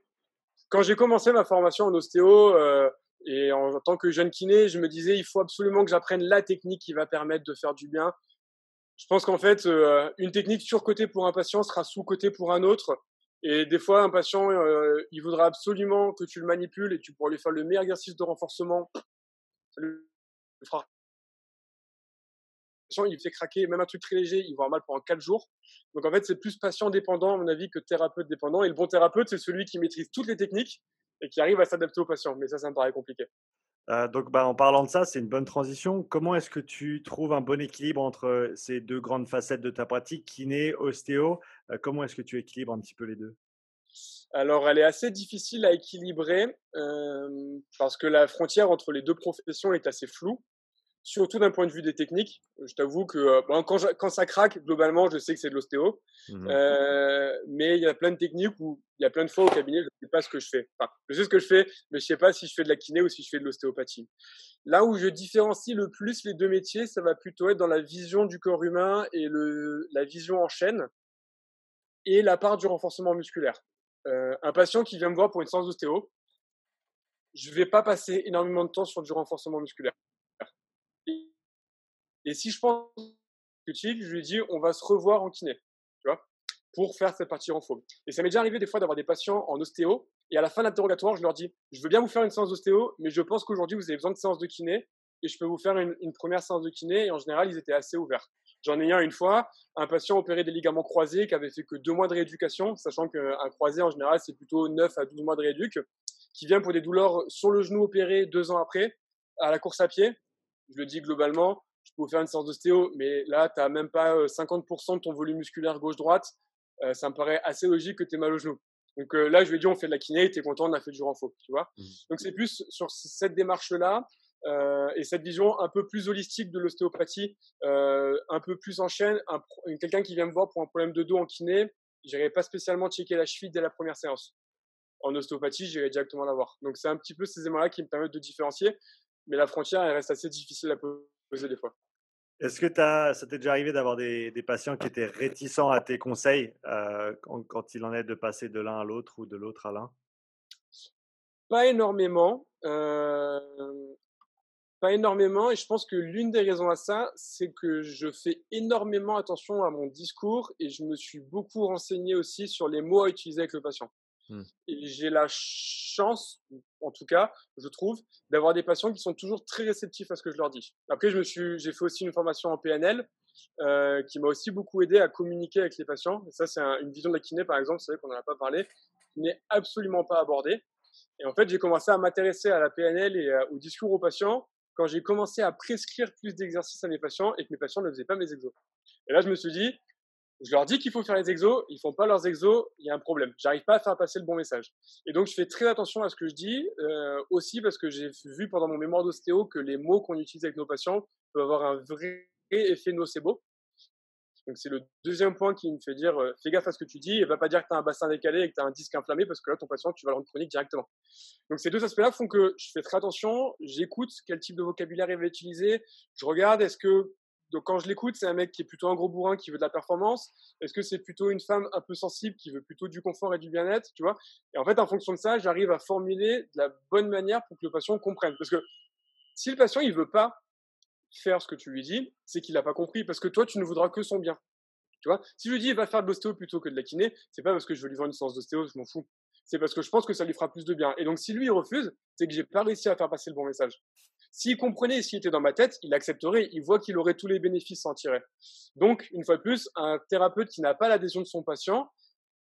Quand j'ai commencé ma formation en ostéo, euh, et en tant que jeune kiné, je me disais, il faut absolument que j'apprenne la technique qui va permettre de faire du bien je pense qu'en fait, euh, une technique surcotée pour un patient sera sous-cotée pour un autre. Et des fois, un patient, euh, il voudra absolument que tu le manipules et tu pourras lui faire le meilleur exercice de renforcement. Ça lui fera. Il fait craquer, même un truc très léger, il va avoir mal pendant 4 jours. Donc en fait, c'est plus patient dépendant, à mon avis, que thérapeute dépendant. Et le bon thérapeute, c'est celui qui maîtrise toutes les techniques et qui arrive à s'adapter au patient. Mais ça, ça me paraît compliqué. Euh, donc, bah, en parlant de ça, c'est une bonne transition. Comment est-ce que tu trouves un bon équilibre entre ces deux grandes facettes de ta pratique, kiné, ostéo? Euh, Comment est-ce que tu équilibres un petit peu les deux? Alors, elle est assez difficile à équilibrer euh, parce que la frontière entre les deux professions est assez floue surtout d'un point de vue des techniques. Je t'avoue que quand, quand, ça craque, globalement, je sais que c'est de l'ostéo. Mmh euh, mais il y a plein de techniques où il y a plein de fois au cabinet, je ne sais pas ce que je fais. Enfin, je sais ce que je fais, mais je ne sais pas si je fais de la kiné ou si je fais de l'ostéopathie. Là où je différencie le plus les deux métiers, ça va plutôt être dans la vision du corps humain et le, la vision en chaîne et la part du renforcement musculaire. Euh, un patient qui vient me voir pour une séance d'ostéo, je ne vais pas passer énormément de temps sur du renforcement musculaire. Et si je pense tu je lui dis, on va se revoir en kiné, tu vois, pour faire cette partie renfo. Et ça m'est déjà arrivé des fois d'avoir des patients en ostéo, et à la fin de l'interrogatoire, je leur dis, je veux bien vous faire une séance d'ostéo, mais je pense qu'aujourd'hui, vous avez besoin de séance de kiné, et je peux vous faire une, première séance de kiné, et en général, ils étaient assez ouverts. J'en ai eu un une fois, un patient opéré des ligaments croisés qui avait fait que deux mois de rééducation, sachant qu'un croisé, en général, c'est plutôt 9 à 12 mois de rééduc, qui vient pour des douleurs sur le genou opéré deux ans après, à la course à pied. Je le dis globalement, vous faire une séance d'ostéo, mais là, tu n'as même pas 50% de ton volume musculaire gauche-droite. ça me paraît assez logique que tu aies mal au genou. Donc là, je lui ai dit, on fait de la kiné, tu es content, on a fait du renfort, tu vois. Mmh. Donc c'est plus sur cette démarche-là et cette vision un peu plus holistique de l'ostéopathie, un peu plus en chaîne. Quelqu'un qui vient me voir pour un problème de dos en kiné, j'irai pas spécialement checker la cheville dès la première séance. En ostéopathie, j'irai directement la voir. Donc c'est un petit peu ces éléments-là qui me permettent de différencier mais la frontière, elle reste assez difficile à poser des fois. Est-ce que as, ça t'est déjà arrivé d'avoir des, patients qui étaient réticents à tes conseils euh, quand, quand, il en est de passer de l'un à l'autre ou de l'autre à l'un? Pas énormément. Euh, pas énormément. Et je pense que l'une des raisons à ça, c'est que je fais énormément attention à mon discours et je me suis beaucoup renseigné aussi sur les mots à utiliser avec le patient. Mmh. J'ai la chance, en tout cas, je trouve, d'avoir des patients qui sont toujours très réceptifs à ce que je leur dis. Après, je me suis, j'ai fait aussi une formation en PNL euh, qui m'a aussi beaucoup aidé à communiquer avec les patients. Ça, c'est une vision de la kiné, par exemple, c'est vrai qu'on n'en a pas parlé, qui n'est absolument pas abordée. Et en fait, j'ai commencé à m'intéresser à la PNL et au discours aux patients quand j'ai commencé à prescrire plus d'exercices à mes patients et que mes patients ne faisaient pas mes exos. Et là, je me suis dit, je leur dis qu'il faut faire les exos, ils font pas leurs exos, il y a un problème. J'arrive pas à faire passer le bon message. Et donc je fais très attention à ce que je dis, euh, aussi parce que j'ai vu pendant mon mémoire d'ostéo que les mots qu'on utilise avec nos patients peuvent avoir un vrai effet nocebo. Donc c'est le deuxième point qui me fait dire euh, fais gaffe à ce que tu dis et va pas dire que tu as un bassin décalé et que tu as un disque inflammé parce que là ton patient tu vas le rendre chronique directement. Donc ces deux aspects-là font que je fais très attention, j'écoute quel type de vocabulaire il va utiliser, je regarde est-ce que donc quand je l'écoute, c'est un mec qui est plutôt un gros bourrin qui veut de la performance. Est-ce que c'est plutôt une femme un peu sensible qui veut plutôt du confort et du bien-être, tu vois? Et en fait, en fonction de ça, j'arrive à formuler de la bonne manière pour que le patient comprenne. Parce que si le patient il veut pas faire ce que tu lui dis, c'est qu'il n'a pas compris. Parce que toi, tu ne voudras que son bien. Tu vois? Si je lui dis va faire de l'ostéo plutôt que de la kiné, c'est pas parce que je veux lui vendre une séance d'ostéo, je m'en fous. C'est parce que je pense que ça lui fera plus de bien. Et donc, si lui il refuse, c'est que j'ai pas réussi à faire passer le bon message. S'il comprenait, s'il était dans ma tête, il accepterait, il voit qu'il aurait tous les bénéfices à en tirer. Donc, une fois de plus, un thérapeute qui n'a pas l'adhésion de son patient,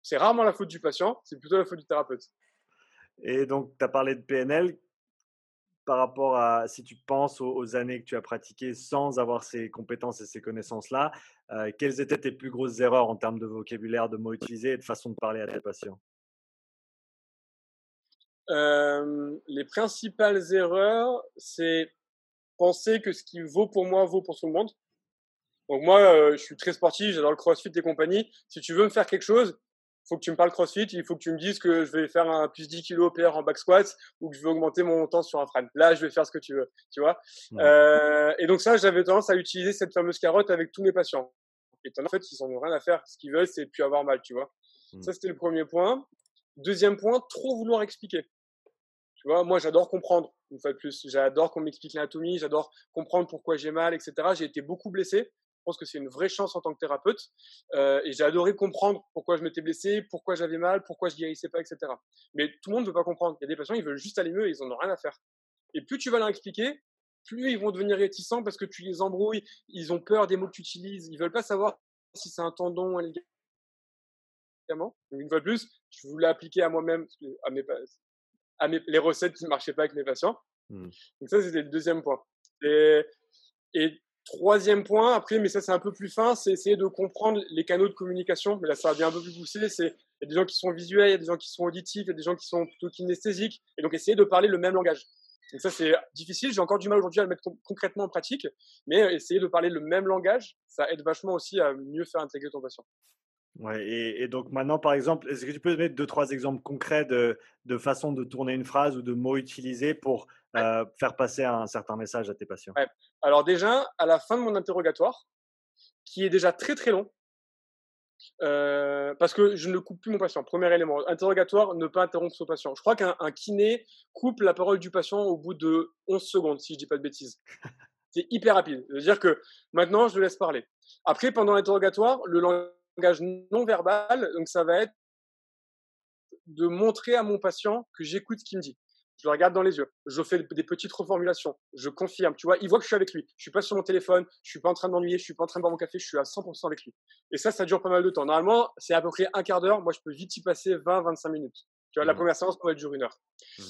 c'est rarement la faute du patient, c'est plutôt la faute du thérapeute. Et donc, tu as parlé de PNL. Par rapport à si tu penses aux, années que tu as pratiquées sans avoir ces compétences et ces connaissances-là, euh, quelles étaient tes plus grosses erreurs en termes de vocabulaire, de mots utilisés et de façon de parler à tes patients? Euh, les principales erreurs, c'est penser que ce qui vaut pour moi vaut pour tout le monde. Donc moi, euh, je suis très sportif, j'adore le CrossFit et compagnie. Si tu veux me faire quelque chose, il faut que tu me parles CrossFit, il faut que tu me dises que je vais faire un plus 10 kg PR en back squat ou que je vais augmenter mon temps sur un frame. Là, je vais faire ce que tu veux, tu vois? Euh, et donc ça, j'avais tendance à utiliser cette fameuse carotte avec tous mes patients. Et en fait, ils n'en ont rien à faire. Ce qu'ils veulent, c'est plus avoir mal, tu vois? Mmh. Ça, c'était le premier point. Deuxième point, trop vouloir expliquer. Tu vois, moi, j'adore comprendre, une fois de plus. J'adore qu'on m'explique l'anatomie, j'adore comprendre pourquoi j'ai mal, etc. J'ai été beaucoup blessé. Je pense que c'est une vraie chance en tant que thérapeute. Euh, et j'ai adoré comprendre pourquoi je m'étais blessé, pourquoi j'avais mal, pourquoi je guérissais pas, etc. Mais tout le monde ne veut pas comprendre. Il y a des patients, ils veulent juste aller mieux et ils en ont rien à faire. Et plus tu vas leur expliquer, plus ils vont devenir réticents parce que tu les embrouilles, ils ont peur des mots que tu utilises, ils veulent pas savoir si c'est un tendon, un ligament. une fois de plus, je voulais appliquer à moi-même, à mes, à mes, les recettes qui ne marchaient pas avec mes patients. Mmh. Donc ça, c'était le deuxième point. Et, et troisième point, après, mais ça c'est un peu plus fin, c'est essayer de comprendre les canaux de communication. Mais là, ça va bien un peu plus. C'est il y a des gens qui sont visuels, il y a des gens qui sont auditifs, il y a des gens qui sont plutôt kinesthésiques. Et donc essayer de parler le même langage. Donc ça c'est difficile. J'ai encore du mal aujourd'hui à le mettre concrètement en pratique, mais essayer de parler le même langage, ça aide vachement aussi à mieux faire intégrer ton patient. Ouais, et, donc maintenant, par exemple, est-ce que tu peux mettre deux, trois exemples concrets de, de façon de tourner une phrase ou de mots utilisés pour euh, faire passer un certain message à tes patients? Ouais. Alors déjà, à la fin de mon interrogatoire, qui est déjà très très long, euh, parce que je ne coupe plus mon patient. Premier élément, interrogatoire, ne pas interrompre son patient. Je crois qu'un kiné coupe la parole du patient au bout de 11 secondes, si je dis pas de bêtises. C'est hyper rapide. C'est-à-dire que maintenant, je le laisse parler. Après, pendant l'interrogatoire, le langage langage non verbal. Donc, ça va être de montrer à mon patient que j'écoute ce qu'il me dit. Je le regarde dans les yeux. Je fais des petites reformulations. Je confirme. Tu vois, il voit que je suis avec lui. Je suis pas sur mon téléphone. Je suis pas en train de m'ennuyer. Je suis pas en train de boire mon café. Je suis à 100% avec lui. Et ça, ça dure pas mal de temps. Normalement, c'est à peu près un quart d'heure. Moi, je peux vite y passer 20, 25 minutes. Tu vois, la mmh. première séance pourrait durer une heure. Mmh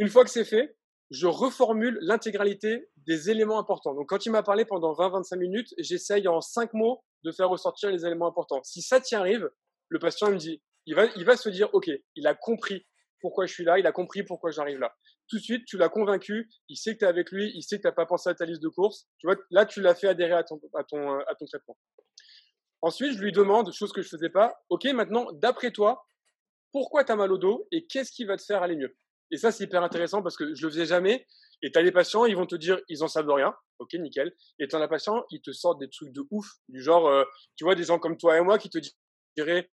une fois que c'est fait, je reformule l'intégralité des éléments importants. Donc, quand il m'a parlé pendant 20-25 minutes, j'essaye en 5 mots de faire ressortir les éléments importants. Si ça t'y arrive, le patient me dit, il va, il va se dire, OK, il a compris pourquoi je suis là, il a compris pourquoi j'arrive là. Tout de suite, tu l'as convaincu, il sait que tu es avec lui, il sait que tu n'as pas pensé à ta liste de courses. Tu vois, là, tu l'as fait adhérer à ton, à ton, à ton traitement. Ensuite, je lui demande, chose que je faisais pas, OK, maintenant, d'après toi, pourquoi tu as mal au dos et qu'est-ce qui va te faire aller mieux? Et ça, c'est hyper intéressant parce que je le faisais jamais. Et t'as les patients, ils vont te dire, ils en savent rien. Ok, nickel. Et t'as les patients, ils te sortent des trucs de ouf. Du genre, euh, tu vois, des gens comme toi et moi qui te diraient,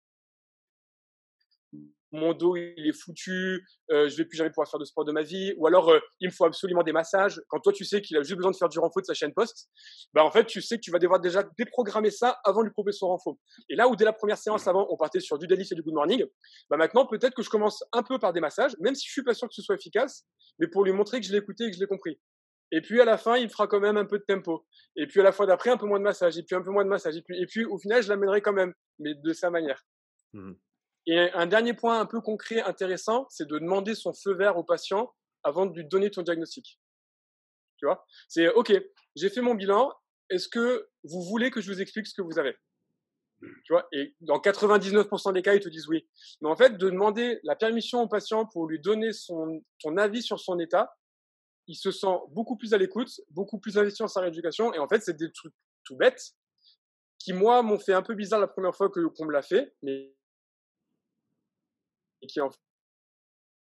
mon dos il est foutu, euh, je vais plus jamais pouvoir faire de sport de ma vie, ou alors euh, il me faut absolument des massages. Quand toi tu sais qu'il a juste besoin de faire du renfort de sa chaîne post, bah en fait tu sais que tu vas devoir déjà déprogrammer ça avant de lui proposer son renfort. Et là où dès la première séance avant on partait sur du deadlift et du good morning, bah maintenant peut-être que je commence un peu par des massages, même si je suis pas sûr que ce soit efficace, mais pour lui montrer que je l'ai écouté et que je l'ai compris. Et puis à la fin, il fera quand même un peu de tempo. Et puis à la fois d'après, un peu moins de massage. Et puis un peu moins de massage. Et puis, et puis au final, je l'amènerai quand même, mais de sa manière. Mmh. Et un dernier point un peu concret, intéressant, c'est de demander son feu vert au patient avant de lui donner ton diagnostic. Tu vois? C'est OK, j'ai fait mon bilan. Est-ce que vous voulez que je vous explique ce que vous avez? Tu vois, et dans 99% des cas, ils te disent oui. Mais en fait, de demander la permission au patient pour lui donner son, ton avis sur son état, il se sent beaucoup plus à l'écoute, beaucoup plus investi dans sa rééducation. Et en fait, c'est des trucs tout bêtes qui, moi, m'ont fait un peu bizarre la première fois qu'on me l'a fait, mais et qui est en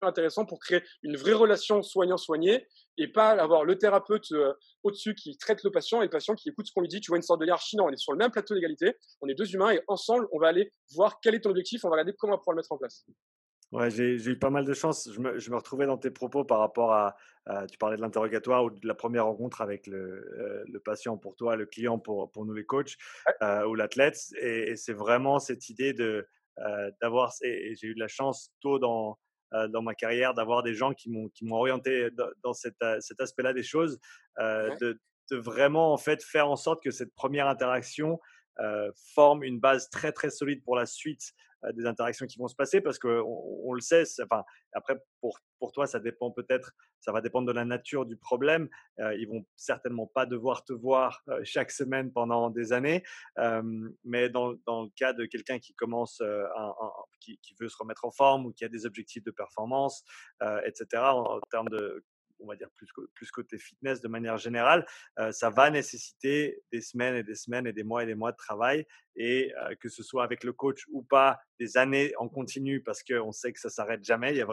intéressant pour créer une vraie relation soignant-soigné et pas avoir le thérapeute euh, au-dessus qui traite le patient et le patient qui écoute ce qu'on lui dit. Tu vois une sorte de hiérarchie. Non, on est sur le même plateau d'égalité. On est deux humains et ensemble, on va aller voir quel est ton objectif. On va regarder comment on va pouvoir le mettre en place. Ouais, j'ai eu pas mal de chance. Je me, je me, retrouvais dans tes propos par rapport à, tu parlais de l'interrogatoire ou de la première rencontre avec le, euh, le, patient pour toi, le client pour, pour nous les coachs euh, ou l'athlète. Et, et c'est vraiment cette idée de, d'avoir, et, j'ai eu de la chance tôt dans, euh, dans ma carrière d'avoir des gens qui m'ont, qui m'ont orienté dans, euh, cet aspect-là des choses, de, de, vraiment en fait faire en sorte que cette première interaction forme une base très très solide pour la suite des interactions qui vont se passer parce qu'on on le sait. Enfin, après, pour, pour toi, ça dépend peut-être, ça va dépendre de la nature du problème. Euh, ils vont certainement pas devoir te voir chaque semaine pendant des années. mais dans, dans, le cas de quelqu'un qui commence, un, qui, veut se remettre en forme ou qui a des objectifs de performance, etc., en termes de on va dire plus, plus côté fitness de manière générale, euh, ça va nécessiter des semaines et des semaines et des mois et des mois de travail et que ce soit avec le coach ou pas, des années en continu parce qu'on sait que ça s'arrête jamais, il y a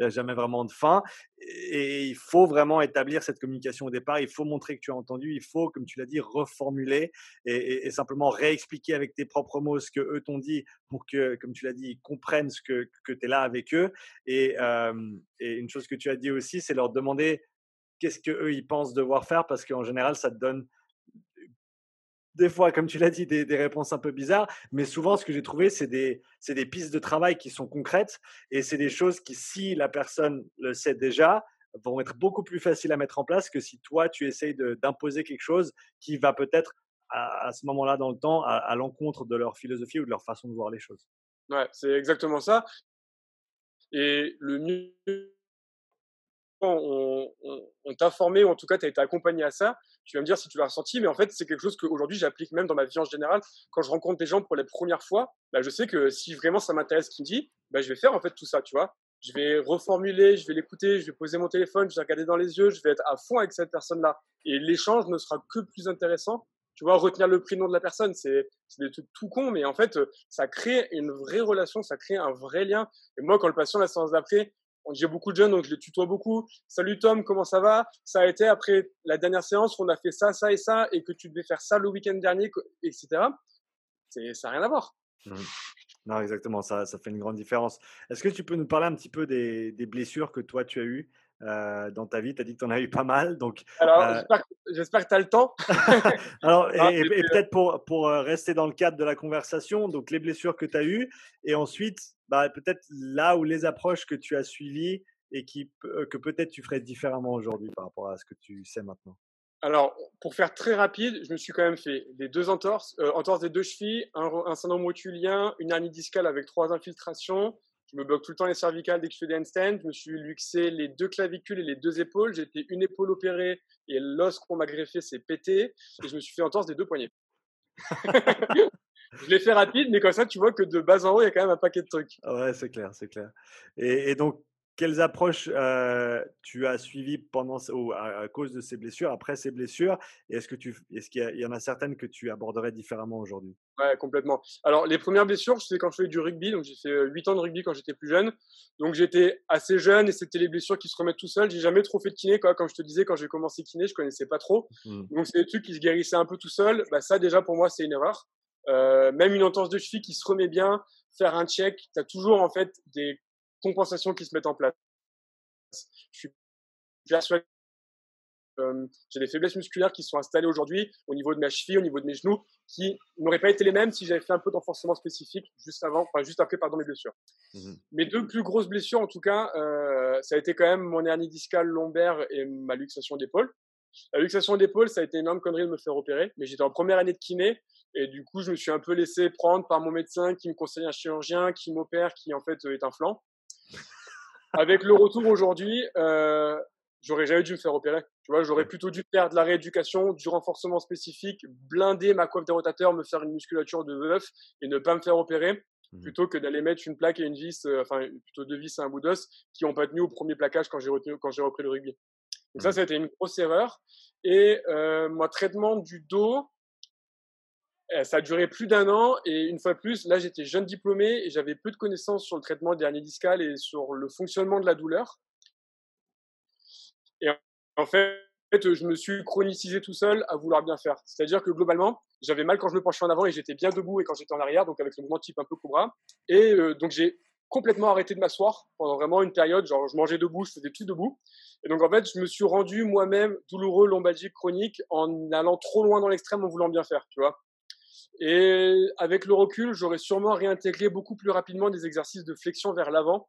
a jamais vraiment de fin et il faut vraiment établir cette communication au départ, il faut montrer que tu as entendu, il faut, comme tu l'as dit, reformuler et, simplement réexpliquer avec tes propres mots ce que eux t'ont dit pour que, comme tu l'as dit, ils comprennent ce que, que tu es là avec eux et, et une chose que tu as dit aussi, c'est leur demander qu'est-ce qu'eux ils pensent devoir faire parce qu'en général, ça te donne des fois, comme tu l'as dit, des, réponses un peu bizarres, mais souvent, ce que j'ai trouvé, c'est des, pistes de travail qui sont concrètes et c'est des choses qui, si la personne le sait déjà, vont être beaucoup plus faciles à mettre en place que si toi, tu essayes d'imposer quelque chose qui va peut-être, à, ce moment-là dans le temps, à l'encontre de leur philosophie ou de leur façon de voir les choses. Ouais, c'est exactement ça. Et le mieux, on, t'a formé, ou en tout cas, tu as été accompagné à ça. Tu vas me dire si tu l'as ressenti, mais en fait, c'est quelque chose qu'aujourd'hui, j'applique même dans ma vie en général. Quand je rencontre des gens pour les premières fois, bah, je sais que si vraiment ça m'intéresse ce me dit, bah, je vais faire en fait tout ça, tu vois. Je vais reformuler, je vais l'écouter, je vais poser mon téléphone, je vais regarder dans les yeux, je vais être à fond avec cette personne-là. Et l'échange ne sera que plus intéressant tu vois, retenir le prénom de la personne, c'est des trucs tout con, mais en fait, ça crée une vraie relation, ça crée un vrai lien. Et moi, quand le patient, la séance d'après, j'ai beaucoup de jeunes, donc je les tutoie beaucoup. Salut Tom, comment ça va? Ça a été après la dernière séance, on a fait ça, ça et ça, et que tu devais faire ça le week-end dernier, etc. Ça n'a rien à voir. Mmh. Non, exactement, ça, ça fait une grande différence. Est-ce que tu peux nous parler un petit peu des, des blessures que toi tu as eues? Euh, dans ta vie. Tu as dit que tu en as eu pas mal. Donc, Alors, euh j'espère que tu as le temps. Alors, et, peut-être pour, pour euh, rester dans le cadre de la conversation, donc les blessures que tu as eues, et ensuite, bah, peut-être là où les approches que tu as suivies et qui, que peut-être tu ferais différemment aujourd'hui par rapport à ce que tu sais maintenant. Alors, pour faire très rapide, je me suis quand même fait les deux entorses, entorses des deux chevilles, un, un syndrome rotulien, une hernie discale avec trois infiltrations, je me bloque tout le temps les cervicales dès que je fais des handstands. Je me suis luxé les deux clavicules et les deux épaules. J'ai été une épaule opérée et l'os qu'on m'a greffé s'est pété. Et je me suis fait entorse des deux poignets. je l'ai fait rapide, mais comme ça, tu vois que de bas en haut, il y a quand même un paquet de trucs. Ouais, c'est clair, c'est clair. Et, donc, quelles approches tu as suivies pendant ou à, cause de ces blessures, après ces blessures? Est-ce que tu, est-ce qu'il y, en a certaines que tu aborderais différemment aujourd'hui? Ouais, complètement. Alors, les premières blessures, c'est quand je faisais du rugby. Donc, j'ai fait 8 ans de rugby quand j'étais plus jeune. Donc, j'étais assez jeune et c'était les blessures qui se remettent tout seul. J'ai jamais trop fait de kiné, quoi. Comme je te disais, quand j'ai commencé kiné, je connaissais pas trop. Mmh. Donc, c'est des trucs qui se guérissaient un peu tout seul. Bah, ça, déjà, pour moi, c'est une erreur. même une entorse de cheville qui se remet bien, faire un check, tu as toujours, en fait, des compensations qui se mettent en place. Je suis persuadé euh, j'ai des faiblesses musculaires qui sont installées aujourd'hui au niveau de ma cheville, au niveau de mes genoux, qui n'auraient pas été les mêmes si j'avais fait un peu d'enforcement spécifique juste avant, enfin juste après, pardon, mes blessures. Mmh mes deux plus grosses blessures, en tout cas, euh, ça a été quand même mon hernie discale lombaire et ma luxation d'épaule. La luxation d'épaule, ça a été une énorme connerie de me faire opérer, mais j'étais en première année de kiné et du coup, je me suis un peu laissé prendre par mon médecin qui me conseille un chirurgien qui m'opère, qui en fait est un flanc. Avec le retour aujourd'hui, euh, j'aurais jamais dû me faire opérer. Tu vois, j'aurais plutôt dû faire de la rééducation, du renforcement spécifique, blinder ma coiffe des rotateurs, me faire une musculature de veuf et ne pas me faire opérer, mmh plutôt que d'aller mettre une plaque et une vis, euh, enfin plutôt deux vis et un bout d'os qui n'ont pas tenu au premier plaquage quand j'ai quand j'ai repris le rugby. Donc ça, mmh. ça a été une grosse erreur. Et euh, moi, traitement du dos, ça a duré plus d'un an et une fois plus, là j'étais jeune diplômé et j'avais peu de connaissances sur le traitement des hernies discales et sur le fonctionnement de la douleur. Et en fait, je me suis chronicisé tout seul à vouloir bien faire. C'est-à-dire que globalement, j'avais mal quand je me penchais en avant et j'étais bien debout et quand j'étais en arrière, donc avec le mouvement type un peu cobra. Et euh, donc j'ai complètement arrêté de m'asseoir pendant vraiment une période, genre je mangeais debout, je faisais tout debout. Et donc en fait, je me suis rendu moi-même douloureux lombalgique chronique en allant trop loin dans l'extrême en voulant bien faire, tu vois. Et avec le recul, j'aurais sûrement réintégré beaucoup plus rapidement des exercices de flexion vers l'avant.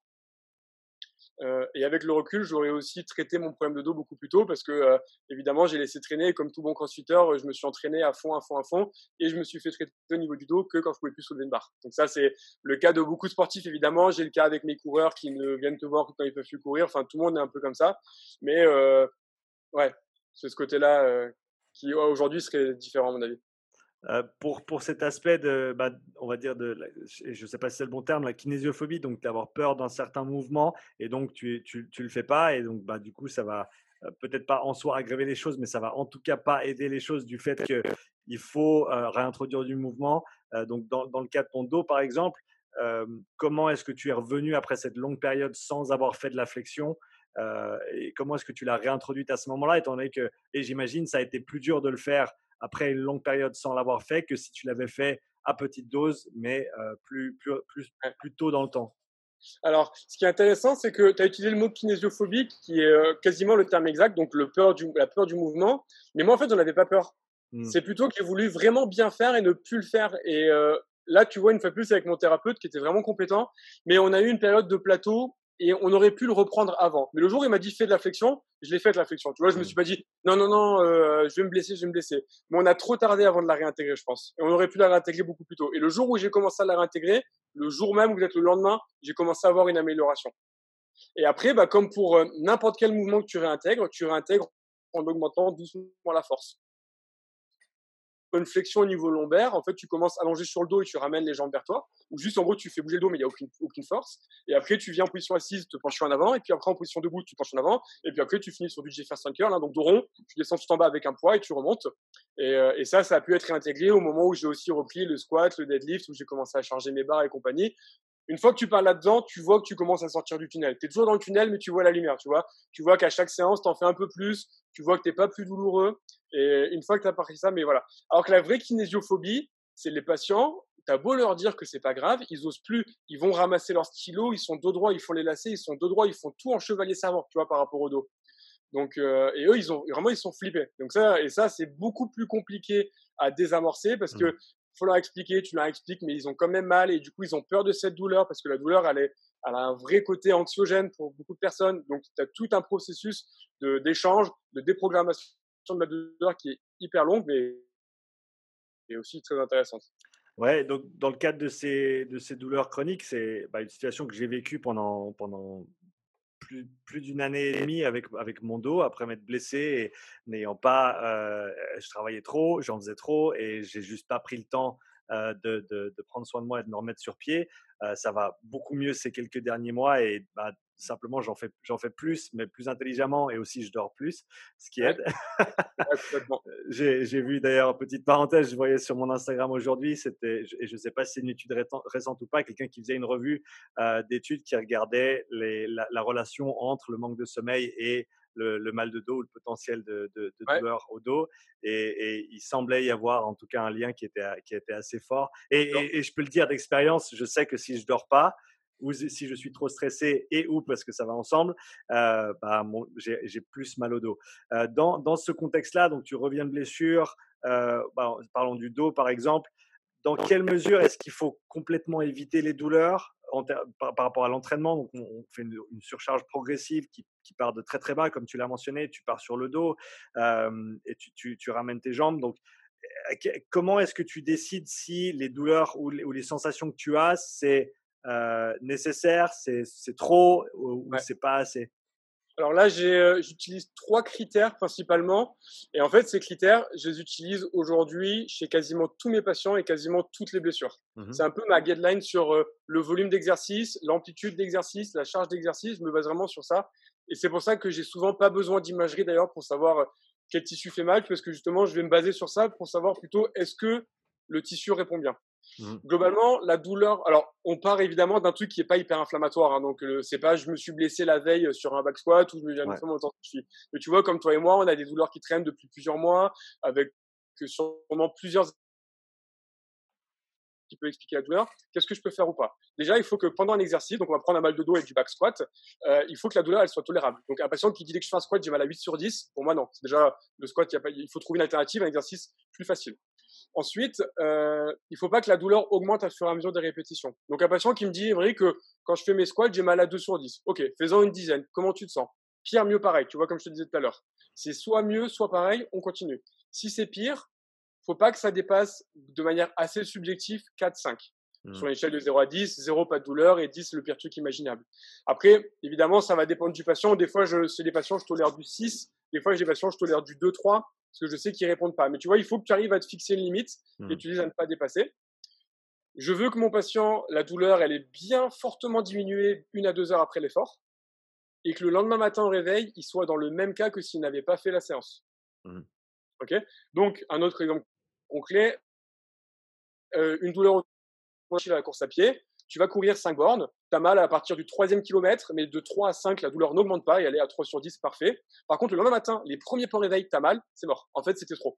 Euh, et avec le recul, j'aurais aussi traité mon problème de dos beaucoup plus tôt parce que, euh, évidemment, j'ai laissé traîner. Comme tout bon crossfitter, je me suis entraîné à fond, à fond, à fond. Et je me suis fait traiter au niveau du dos que quand je pouvais plus soulever une barre. Donc ça, c'est le cas de beaucoup de sportifs, évidemment. J'ai le cas avec mes coureurs qui ne viennent te voir que quand ils peuvent plus courir. Enfin, tout le monde est un peu comme ça. Mais euh, ouais, c'est ce côté-là euh, qui aujourd'hui serait différent à mon avis. Euh, pour, pour cet aspect de, bah, on va dire, de, je ne sais pas si c'est le bon terme, la kinésiophobie, donc d'avoir peur d'un certain mouvement et donc tu ne le fais pas et donc bah, du coup ça va euh, peut-être pas en soi aggraver les choses, mais ça va en tout cas pas aider les choses du fait qu'il faut euh, réintroduire du mouvement. donc dans, dans, le cas de ton dos par exemple, comment est-ce que tu es revenu après cette longue période sans avoir fait de la flexion et comment est-ce que tu l'as réintroduite à ce moment-là, étant donné que, et j'imagine, ça a été plus dur de le faire après une longue période sans l'avoir fait que si tu l'avais fait à petite dose, mais euh, plus, plus, plus, plus tôt dans le temps. Alors, ce qui est intéressant, c'est que tu as utilisé le mot kinésiophobie, qui est euh, quasiment le terme exact, donc le peur du, la peur du mouvement. Mais moi, en fait, j'en avais pas peur. Mmh. C'est plutôt que j'ai voulu vraiment bien faire et ne plus le faire. Et euh, là, tu vois, une fois plus avec mon thérapeute qui était vraiment compétent, mais on a eu une période de plateau et on aurait pu le reprendre avant. Mais le jour où il m'a dit fais de la flexion, je l'ai fait de la flexion. Tu vois, je me mmh. suis pas dit non, non, non, euh, je vais me blesser, je vais me blesser. Mais on a trop tardé avant de la réintégrer, je pense. Et on aurait pu la réintégrer beaucoup plus tôt. Et le jour où j'ai commencé à la réintégrer, le jour même ou peut-être le lendemain, j'ai commencé à avoir une amélioration. Et après, bah, comme pour euh, n'importe quel mouvement que tu réintègres, tu réintègres en augmentant doucement la force une flexion au niveau lombaire, en fait, tu commences à allonger sur le dos et tu ramènes les jambes vers toi. Ou juste, en gros, tu fais bouger le dos, mais il n'y a aucune, aucune force. Et après, tu viens en position assise, te penches en avant. Et puis après, en position debout, tu penches en avant. Et puis après, tu finis sur du Jefferson curl, donc dos rond. Tu descends tout en bas avec un poids et tu remontes. Et, euh, et ça, ça a pu être réintégré au moment où j'ai aussi repris le squat, le deadlift, où j'ai commencé à charger mes barres et compagnie. Une fois que tu parles là-dedans, tu vois que tu commences à sortir du tunnel. Tu es toujours dans le tunnel, mais tu vois la lumière, tu vois. Tu vois qu'à chaque séance, tu en fais un peu plus. Tu vois que tu n'es pas plus douloureux. Et une fois que tu as appris ça, mais voilà. Alors que la vraie kinésiophobie, c'est les patients, tu as beau leur dire que c'est pas grave, ils osent plus, ils vont ramasser leur stylo, ils sont dos droit, ils font les lacets, ils sont dos droit, ils font tout en chevalier savant, tu vois, par rapport au dos. Donc, euh, et eux, ils ont vraiment, ils sont flippés. Donc ça, et ça, c'est beaucoup plus compliqué à désamorcer parce que mmh. faut leur expliquer, tu leur expliques, mais ils ont quand même mal et du coup, ils ont peur de cette douleur parce que la douleur, elle est, elle a un vrai côté anxiogène pour beaucoup de personnes. Donc, tu as tout un processus de d'échange, de déprogrammation de la douleur qui est hyper longue, mais est aussi très intéressante. Ouais, donc dans le cadre de ces, de ces douleurs chroniques, c'est bah, une situation que j'ai vécue pendant, pendant plus, plus d'une année et demie avec, avec mon dos, après m'être blessé et n'ayant pas. Euh, je travaillais trop, j'en faisais trop et j'ai juste pas pris le temps euh, de, de, de, prendre soin de moi et de me remettre sur pied. Euh, ça va beaucoup mieux ces quelques derniers mois et bah, simplement j'en fais, j'en fais plus, mais plus intelligemment et aussi je dors plus, ce qui aide. j'ai, j'ai vu d'ailleurs, petite parenthèse, je voyais sur mon Instagram aujourd'hui, c'était, et je ne sais pas si c'est une étude récente ou pas, quelqu'un qui faisait une revue d'études qui regardait les, la, relation entre le manque de sommeil et le, mal de dos ou le potentiel de, de, douleur au dos. Et, il semblait y avoir en tout cas un lien qui était, qui était assez fort. Et, et je peux le dire d'expérience, je sais que si je dors pas, ou si je suis trop stressé et ou parce que ça va ensemble, euh, bah, j'ai plus mal au dos. Euh, dans, ce contexte-là, donc tu reviens de blessure, euh, bah, parlons du dos par exemple, dans quelle mesure est-ce qu'il faut complètement éviter les douleurs par, rapport à l'entraînement? On, fait une, surcharge progressive qui, part de très très bas, comme tu l'as mentionné, tu pars sur le dos et tu, tu, ramènes tes jambes. Donc comment est-ce que tu décides si les douleurs ou les sensations que tu as, c'est euh, nécessaire, c'est trop ou, c'est pas assez? Alors là, euh, j'utilise trois critères principalement. Et en fait, ces critères, je les utilise aujourd'hui chez quasiment tous mes patients et quasiment toutes les blessures. Mmh c'est un peu ma guideline sur euh, le volume d'exercice, l'amplitude d'exercice, la charge d'exercice. Je me base vraiment sur ça. Et c'est pour ça que j'ai souvent pas besoin d'imagerie d'ailleurs pour savoir quel tissu fait mal, parce que justement, je vais me baser sur ça pour savoir plutôt est-ce que le tissu répond bien. Mmh. Globalement, la douleur. Alors, on part évidemment d'un truc qui est pas hyper inflammatoire. Hein, donc, c'est pas je me suis blessé la veille sur un back squat ou je me viens ouais. temps que Mais tu vois, comme toi et moi, on a des douleurs qui traînent depuis plusieurs mois, avec sûrement plusieurs qui peut expliquer la douleur. Qu'est-ce que je peux faire ou pas? Déjà, il faut que pendant un exercice, donc on va prendre un mal de dos et du back squat, euh, il faut que la douleur elle soit tolérable. Donc un patient qui dit que je fais un squat, j'ai mal à 8 sur 10, pour moi non. Déjà le squat, il, il faut trouver une alternative, un exercice plus facile. Ensuite, euh, il ne faut pas que la douleur augmente à fur et à mesure des répétitions. Donc, un patient qui me dit, vrai que quand je fais mes squats, j'ai mal à 2 sur 10. Ok, faisons une dizaine. Comment tu te sens? Pire, mieux, pareil. Tu vois, comme je te disais tout à l'heure. C'est soit mieux, soit pareil, on continue. Si c'est pire, faut pas que ça dépasse de manière assez subjective 4-5. Mmh. Sur l'échelle de 0 à 10, 0 pas de douleur et 10 le pire truc imaginable. Après, évidemment, ça va dépendre du patient. Des fois, je, c'est des patients, je tolère du 6. Des fois, j'ai des patients, je tolère du 2-3 parce que je sais qu'ils répondent pas. Mais tu vois, il faut que tu arrives à te fixer une limite et mmh. tu dises à ne pas dépasser. Je veux que mon patient, la douleur, elle est bien fortement diminuée une à deux heures après l'effort et que le lendemain matin au réveil, il soit dans le même cas que s'il n'avait pas fait la séance. Mmh. Ok? Donc, un autre exemple concret, euh, une douleur au à la course à pied, tu vas courir 5 bornes, tu as mal à partir du troisième kilomètre, mais de 3 à 5, la douleur n'augmente pas et elle est à 3 sur 10, parfait. Par contre, le lendemain matin, les premiers points réveil, tu as mal, c'est mort. En fait, c'était trop.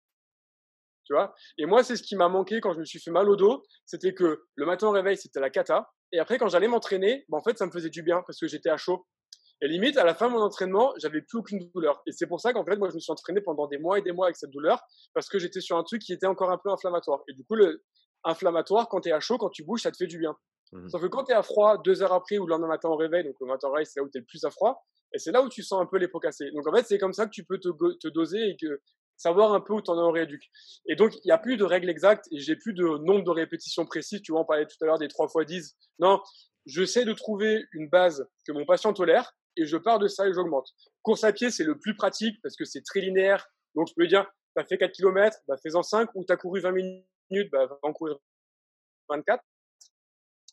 Tu vois? Et moi, c'est ce qui m'a manqué quand je me suis fait mal au dos, c'était que le matin au réveil, c'était la cata. Et après, quand j'allais m'entraîner, bah, en fait, ça me faisait du bien parce que j'étais à chaud. Et limite, à la fin de mon entraînement, j'avais plus aucune douleur. Et c'est pour ça qu'en fait, moi, je me suis entraîné pendant des mois et des mois avec cette douleur parce que j'étais sur un truc qui était encore un peu inflammatoire. Et du coup, le inflammatoire, quand tu es à chaud, quand tu bouges, ça te fait du bien. Mmh Sauf que quand tu es à froid, deux heures après ou le lendemain matin au réveil, donc le matin au réveil, c'est là où tu es le plus à froid, et c'est là où tu sens un peu les pots cassés. Donc en fait, c'est comme ça que tu peux te, doser et que savoir un peu où tu en es au rééduc. Et donc, il n'y a plus de règles exactes et j'ai plus de nombre de répétitions précises. Tu vois, on parlait tout à l'heure des 3 x 10. Non, j'essaie de trouver une base que mon patient tolère et je pars de ça et j'augmente. Course à pied, c'est le plus pratique parce que c'est très linéaire. Donc, je peux dire, tu as fait 4 km, bah, fais-en 5 ou tu as couru 20 minutes, bah, va en courir 24.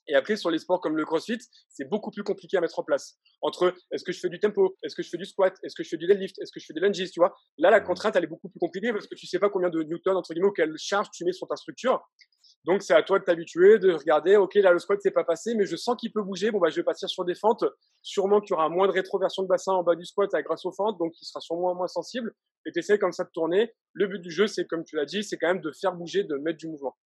Et après, sur les sports comme le crossfit, c'est beaucoup plus compliqué à mettre en place. Entre est-ce que je fais du tempo, est-ce que je fais du squat, est-ce que je fais du deadlift, est-ce que je fais des lunges, tu vois? Là, la mmh. contrainte, elle est beaucoup plus compliquée parce que tu sais pas combien de newtons, entre guillemets, ou quelle charge tu mets sur ta structure. Donc, c'est à toi de t'habituer, de regarder, OK, là, le squat, c'est pas passé, mais je sens qu'il peut bouger. Bon, bah, je vais partir sur des fentes. Sûrement qu'il y aura moins de rétroversion de bassin en bas du squat grâce aux fentes, donc il sera sûrement moins sensible. Et tu essaies comme ça de tourner. Le but du jeu, c'est, comme tu l'as dit, c'est quand même de faire bouger, de mettre du mouvement.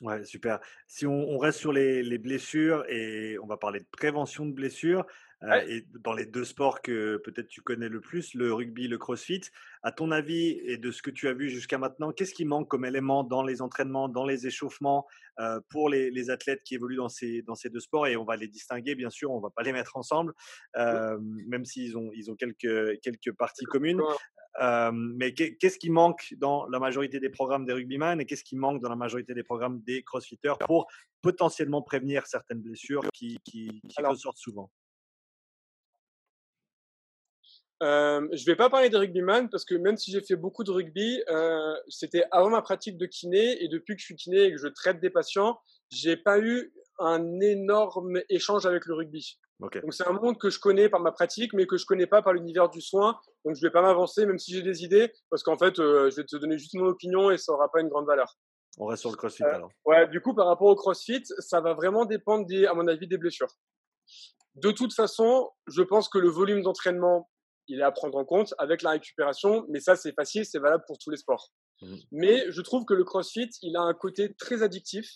Ouais, super. Si on, reste sur les, blessures et on va parler de prévention de blessures, euh, et dans les deux sports que peut-être tu connais le plus, le rugby, le crossfit, à ton avis et de ce que tu as vu jusqu'à maintenant, qu'est-ce qui manque comme élément dans les entraînements, dans les échauffements euh, pour les, athlètes qui évoluent dans ces, dans ces deux sports? Et on va les distinguer, bien sûr, on ne va pas les mettre ensemble, euh, même s'ils ont, ils ont quelques, quelques parties communes mais qu'est-ce qui manque dans la majorité des programmes des rugbyman et qu'est-ce qui manque dans la majorité des programmes des crossfitters pour potentiellement prévenir certaines blessures qui, qui, ressortent souvent? Euh, je vais pas parler des rugbyman parce que même si j'ai fait beaucoup de rugby, euh, c'était avant ma pratique de kiné et depuis que je suis kiné et que je traite des patients, j'ai pas eu un énorme échange avec le rugby. Donc c'est un monde que je connais par ma pratique, mais que je connais pas par l'univers du soin. Donc je vais pas m'avancer, même si j'ai des idées, parce qu'en fait, je vais te donner juste mon opinion et ça aura pas une grande valeur. On reste sur le CrossFit alors. Ouais, du coup, par rapport au CrossFit, ça va vraiment dépendre, des, à mon avis, des blessures. De toute façon, je pense que le volume d'entraînement, il est à prendre en compte avec la récupération, mais ça, c'est facile, c'est valable pour tous les sports. Mmh. Mais je trouve que le CrossFit, il a un côté très addictif.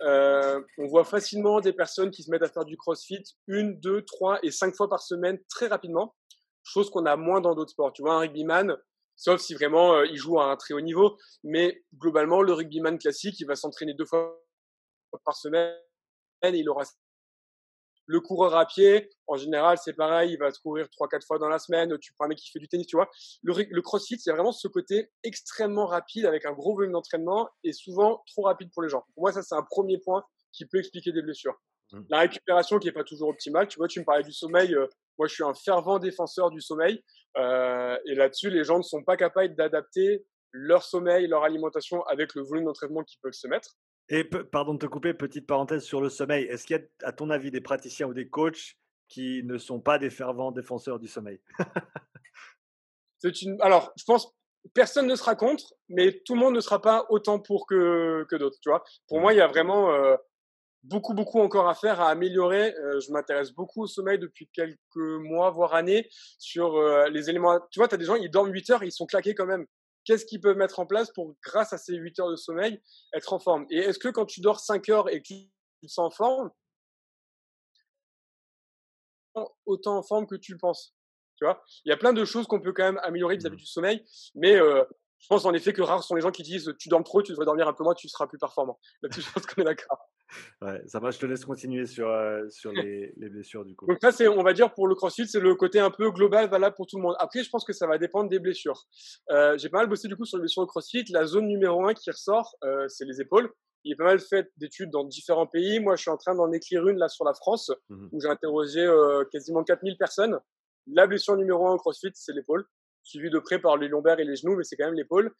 Euh, on voit facilement des personnes qui se mettent à faire du CrossFit une, deux, trois et cinq fois par semaine très rapidement, chose qu'on a moins dans d'autres sports. Tu vois, un rugbyman, sauf si vraiment euh, il joue à un très haut niveau, mais globalement, le rugbyman classique, il va s'entraîner deux fois par semaine et il aura le coureur à pied, en général, c'est pareil, il va se courir 3-4 fois dans la semaine. Tu prends un mec qui fait du tennis, tu vois. Le, crossfit, il y a vraiment ce côté extrêmement rapide avec un gros volume d'entraînement et souvent trop rapide pour les gens. Pour moi, ça, c'est un premier point qui peut expliquer des blessures. Mmh. La récupération qui n'est pas toujours optimale. Tu vois, tu me parlais du sommeil. Euh, moi, je suis un fervent défenseur du sommeil. Euh, et là-dessus, les gens ne sont pas capables d'adapter leur sommeil, leur alimentation avec le volume d'entraînement qu'ils peuvent se mettre. Et pardon de te couper, petite parenthèse sur le sommeil. Est-ce qu'il y a, à ton avis, des praticiens ou des coachs qui ne sont pas des fervents défenseurs du sommeil? C'est une. Alors, je pense personne ne sera contre, mais tout le monde ne sera pas autant pour que, que d'autres. Tu vois? Pour mmh. moi, il y a vraiment euh, beaucoup, beaucoup encore à faire, à améliorer. Euh, je m'intéresse beaucoup au sommeil depuis quelques mois, voire années, sur euh, les éléments. Tu vois, tu as des gens, ils dorment 8 heures, ils sont claqués quand même qu'est-ce qu'ils peuvent mettre en place pour, grâce à ces 8 heures de sommeil, être en forme? Et est-ce que quand tu dors 5 heures et que tu te sens en forme, autant en forme que tu le penses? Tu vois? Il y a plein de choses qu'on peut quand même améliorer vis-à-vis mmh. du sommeil, mais euh, je pense en effet que rares sont les gens qui disent tu dors trop, tu devrais dormir un peu moins, tu seras plus performant. Là-dessus, je pense qu'on est d'accord. Ouais, ça va, je te laisse continuer sur, euh, sur les, les, blessures du coup. Donc ça, c'est, on va dire pour le crossfit, c'est le côté un peu global, valable pour tout le monde. Après, je pense que ça va dépendre des blessures. Euh, j'ai pas mal bossé du coup sur les blessures de crossfit. La zone numéro un qui ressort, euh, c'est les épaules. Il y a pas mal fait d'études dans différents pays. Moi, je suis en train d'en écrire une là sur la France, mmh où j'ai interrogé quasiment 4000 personnes. La blessure numéro un au crossfit, c'est l'épaule, suivi de près par les lombaires et les genoux, mais c'est quand même l'épaule.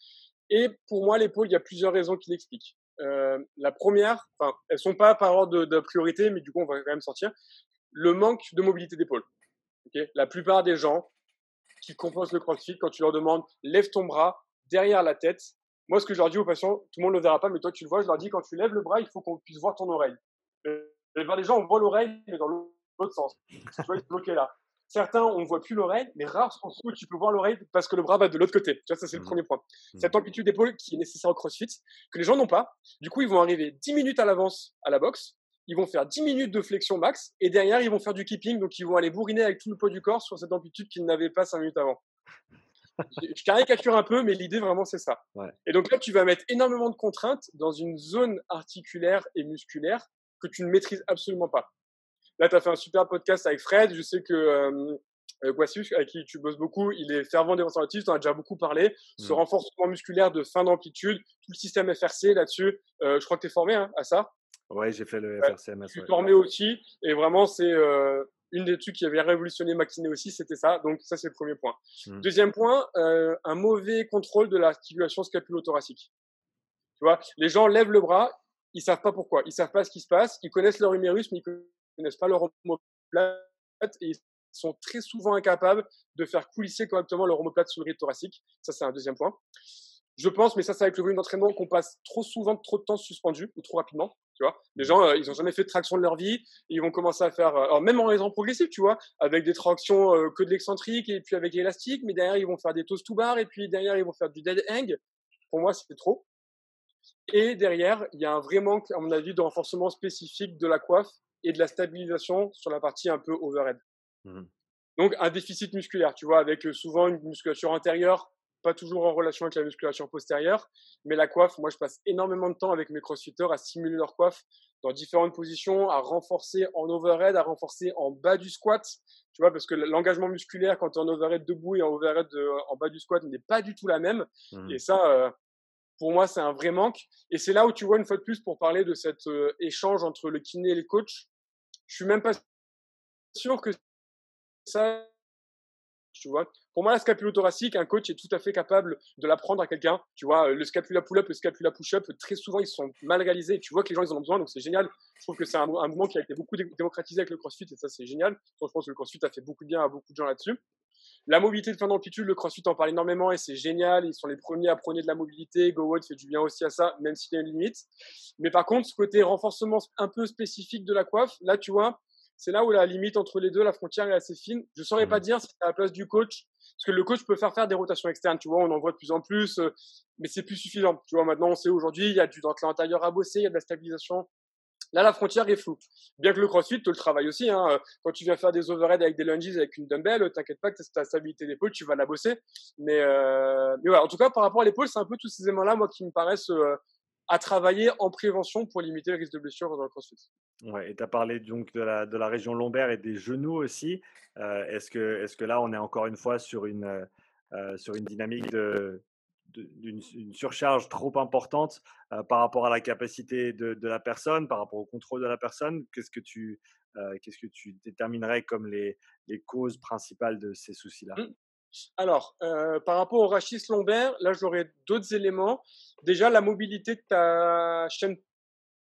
Et pour moi, l'épaule, il y a plusieurs raisons qui l'expliquent. Euh, la première, enfin, elles sont pas par ordre de, priorité, mais du coup, on va quand même sortir. Le manque de mobilité d'épaule. la plupart des gens qui composent le CrossFit, quand tu leur demandes lève ton bras derrière la tête, moi, ce que je leur dis aux patients, tout le monde ne le verra pas, mais toi, tu le vois, je leur dis quand tu lèves le bras, il faut qu'on puisse voir ton oreille. Et, les gens, on voit l'oreille, mais dans l'autre sens. Tu vois, il est bloqué là. Certains, on ne voit plus l'oreille, mais rares sont ceux où tu peux voir l'oreille parce que le bras va de l'autre côté. Tu vois, ça, c'est le mmh. premier point. Mmh. Cette amplitude d'épaule qui est nécessaire au CrossFit, que les gens n'ont pas. Du coup, ils vont arriver 10 minutes à l'avance à la boxe. Ils vont faire 10 minutes de flexion max. Et derrière, ils vont faire du keeping. Donc, ils vont aller bourriner avec tout le poids du corps sur cette amplitude qu'ils n'avaient pas 5 minutes avant. je caricature un peu, mais l'idée vraiment c'est ça. Et donc là, tu vas mettre énormément de contraintes dans une zone articulaire et musculaire que tu ne maîtrises absolument pas. Là, tu as fait un super podcast avec Fred. Je sais que euh, euh avec qui tu bosses beaucoup, il est fervent défenseur tu en as déjà beaucoup parlé. Ce mmh. renforcement musculaire de fin d'amplitude, tout le système FRC là-dessus. Euh, je crois que tu es formé hein, à ça. Oui, j'ai fait le FRCMS. Je suis formé aussi. Et vraiment, c'est euh, une des trucs qui avait révolutionné ma aussi, c'était ça. Donc, ça, c'est le premier point. Mmh. Deuxième point, euh, un mauvais contrôle de l'articulation scapulo-thoracique. Tu vois, les gens lèvent le bras, ils savent pas pourquoi, ils savent pas ce qui se passe, ils connaissent leur humérus, mais ils connaissent pas leur omoplate et ils sont très souvent incapables de faire coulisser correctement leur omoplate sous le ride thoracique. Ça, c'est un deuxième point. Je pense, mais ça, c'est avec le volume d'entraînement qu'on passe trop souvent trop de temps suspendu ou trop rapidement. Tu vois, les gens, euh, ils n'ont jamais fait de traction de leur vie, ils vont commencer à faire, euh, alors même en raison progressive, tu vois, avec des tractions euh, que de l'excentrique et puis avec l'élastique, mais derrière ils vont faire des toast to bar et puis derrière ils vont faire du dead hang. Pour moi, c'est trop. Et derrière, il y a un vrai manque, à mon avis, de renforcement spécifique de la coiffe et de la stabilisation sur la partie un peu overhead. Mmh Donc, un déficit musculaire, tu vois, avec souvent une musculature antérieure, pas toujours en relation avec la musculature postérieure. Mais la coiffe, moi, je passe énormément de temps avec mes crossfitters à stimuler leur coiffe dans différentes positions, à renforcer en overhead, à renforcer en bas du squat. Tu vois, parce que l'engagement musculaire quand tu es en overhead debout et en overhead en bas du squat n'est pas du tout la même. Mmh. Et ça, euh, pour moi, c'est un vrai manque. Et c'est là où tu vois une fois de plus pour parler de cet euh, échange entre le kiné et les coachs. Je suis même pas sûr que ça, tu vois. Pour moi, la scapulothoracique, un coach est tout à fait capable de l'apprendre à quelqu'un. Tu vois, le scapula pull-up, le scapula push-up, très souvent, ils sont mal réalisés. Tu vois que les gens, ils en ont besoin, donc c'est génial. Je trouve que c'est un, mouvement qui a été beaucoup démocratisé avec le CrossFit, et ça, c'est génial. je pense que le CrossFit a fait beaucoup de bien à beaucoup de gens là-dessus. La mobilité de fin d'amplitude, le CrossFit en parle énormément et c'est génial. Ils sont les premiers à prôner de la mobilité. GoWood fait du bien aussi à ça, même s'il y a une limite. Mais par contre, ce côté renforcement un peu spécifique de la coiffe, là, tu vois, c'est là où la limite entre les deux, la frontière est assez fine. Je saurais pas mmh. dire si c'est à la place du coach, parce que le coach peut faire faire des rotations externes, tu vois, on en voit de plus en plus, euh, mais c'est plus suffisant. Tu vois, maintenant on sait aujourd'hui, il y a du dentelé antérieur à bosser, il y a de la stabilisation. Là, la frontière est floue. Bien que le crossfit te le travaille aussi. Hein. Quand tu viens faire des overheads avec des lunges, avec une dumbbell, t'inquiète pas que ta stabilité d'épaule, tu vas la bosser. Mais, euh... voilà, en tout cas, par rapport à l'épaule, c'est un peu tous ces éléments-là, moi, qui me paraissent euh, à travailler en prévention pour limiter le risque de blessure dans le crossfit. Ouais, et tu as parlé donc de la, de la région lombaire et des genoux aussi. Euh, est-ce, que, est-ce que là, on est encore une fois sur une, euh, sur une dynamique de, d'une surcharge trop importante euh, par rapport à la capacité de, de, la personne, par rapport au contrôle de la personne Qu'est-ce que tu, qu'est-ce que tu déterminerais comme les, les causes principales de ces soucis-là? Mmh. Alors, euh, par rapport au rachis lombaire, là, j'aurais d'autres éléments. Déjà, la mobilité de ta chaîne,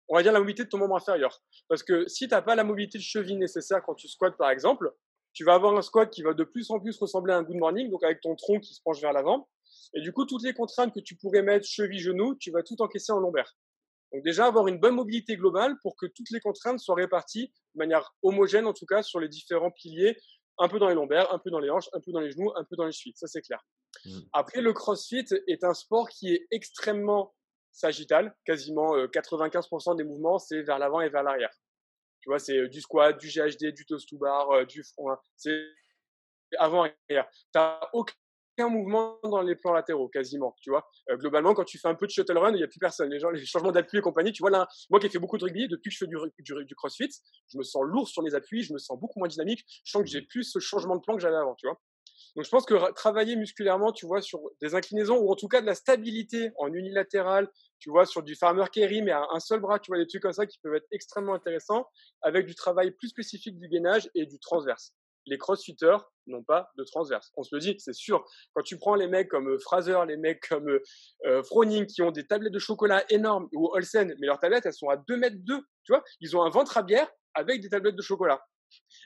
on va dire la mobilité de ton membre inférieur. Parce que si tu n'as pas la mobilité de cheville nécessaire quand tu squattes, par exemple, tu vas avoir un squat qui va de plus en plus ressembler à un good morning, donc avec ton tronc qui se penche vers l'avant. Et du coup, toutes les contraintes que tu pourrais mettre cheville-genou, tu vas tout encaisser en lombaire. Donc déjà, avoir une bonne mobilité globale pour que toutes les contraintes soient réparties de manière homogène, en tout cas, sur les différents piliers un peu dans les lombaires, un peu dans les hanches, un peu dans les genoux, un peu dans les chevilles. Ça, c'est clair. Mmh. Après, le crossfit est un sport qui est extrêmement sagittal. Quasiment 95% euh, des mouvements, c'est vers l'avant et vers l'arrière. Tu vois, c'est euh, du squat, du GHD, du toast to bar, euh, du front. Hein. C'est avant et arrière. Tu aucun aucun mouvement dans les plans latéraux, quasiment. Tu vois, euh, globalement, quand tu fais un peu de shuttle run, il n'y a plus personne. Les gens, les changements d'appui et compagnie, tu vois là, moi qui ai fait beaucoup de rugby, depuis que je fais du, du, du, CrossFit, je me sens lourd sur les appuis, je me sens beaucoup moins dynamique. Je sens que j'ai plus ce changement de plan que j'avais avant. Tu vois. Donc je pense que travailler musculairement, tu vois, sur des inclinaisons ou en tout cas de la stabilité en unilatéral, tu vois, sur du farmer carry mais à un seul bras, tu vois, des trucs comme ça qui peuvent être extrêmement intéressants avec du travail plus spécifique du gainage et du transverse les crossfitters n'ont pas de transverse. On se le dit, c'est sûr. Quand tu prends les mecs comme euh, Fraser, les mecs comme euh, euh, Froning qui ont des tablettes de chocolat énormes ou Olsen, mais leurs tablettes elles sont à 2 mètres 2, tu vois, ils ont un ventre à bière avec des tablettes de chocolat.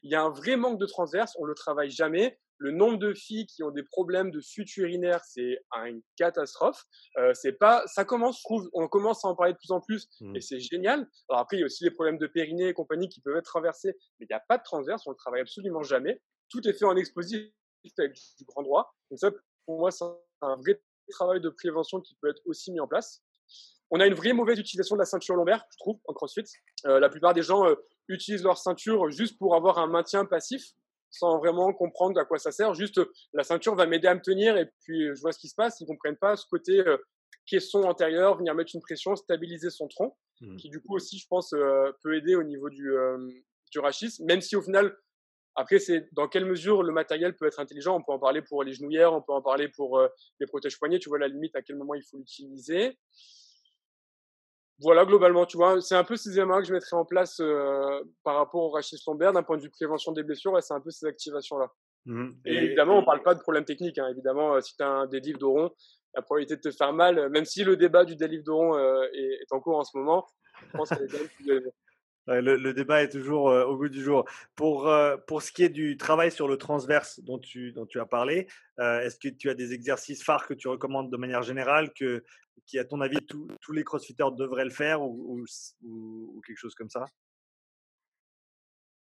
Il y a un vrai manque de transverse, on le travaille jamais. Le nombre de filles qui ont des problèmes de fuite urinaire, c'est une catastrophe. Euh, c'est pas, ça commence, je trouve, on commence à en parler de plus en plus, mmh. et c'est génial. Alors après, il y a aussi les problèmes de périnée et compagnie qui peuvent être traversés, mais il n'y a pas de transverse, on le travaille absolument jamais. Tout est fait en explosif avec du grand droit. Donc ça, pour moi, c'est un vrai travail de prévention qui peut être aussi mis en place. On a une vraie mauvaise utilisation de la ceinture lombaire, je trouve, en CrossFit. Euh, la plupart des gens euh, utilisent leur ceinture juste pour avoir un maintien passif, sans vraiment comprendre à quoi ça sert. Juste, la ceinture va m'aider à me tenir et puis je vois ce qui se passe. Ils comprennent pas ce côté euh, caisson antérieur, venir mettre une pression, stabiliser son tronc, mmh. qui du coup aussi, je pense, euh, peut aider au niveau du, euh, du rachis, même si au final, après, c'est dans quelle mesure le matériel peut être intelligent. On peut en parler pour les genouillères, on peut en parler pour les protèges poignets. Tu vois la limite à quel moment il faut l'utiliser voilà, globalement, tu vois, c'est un peu ces éléments que je mettrais en place euh, par rapport au rachis lombaire d'un point de vue prévention des blessures. c'est un peu ces activations-là. Mmh. Et, évidemment, on parle pas de problème technique. Hein. Évidemment, euh, si tu as un déliv de rond, la probabilité de te faire mal, même si le débat du déliv de rond euh, est, en cours en ce moment, je pense est plus élevée. le, débat est toujours au bout du jour. Pour, pour ce qui est du travail sur le transverse dont tu, dont tu as parlé, est-ce que tu as des exercices phares que tu recommandes de manière générale que qui, à ton avis, tous les crossfitters devraient le faire ou, quelque chose comme ça?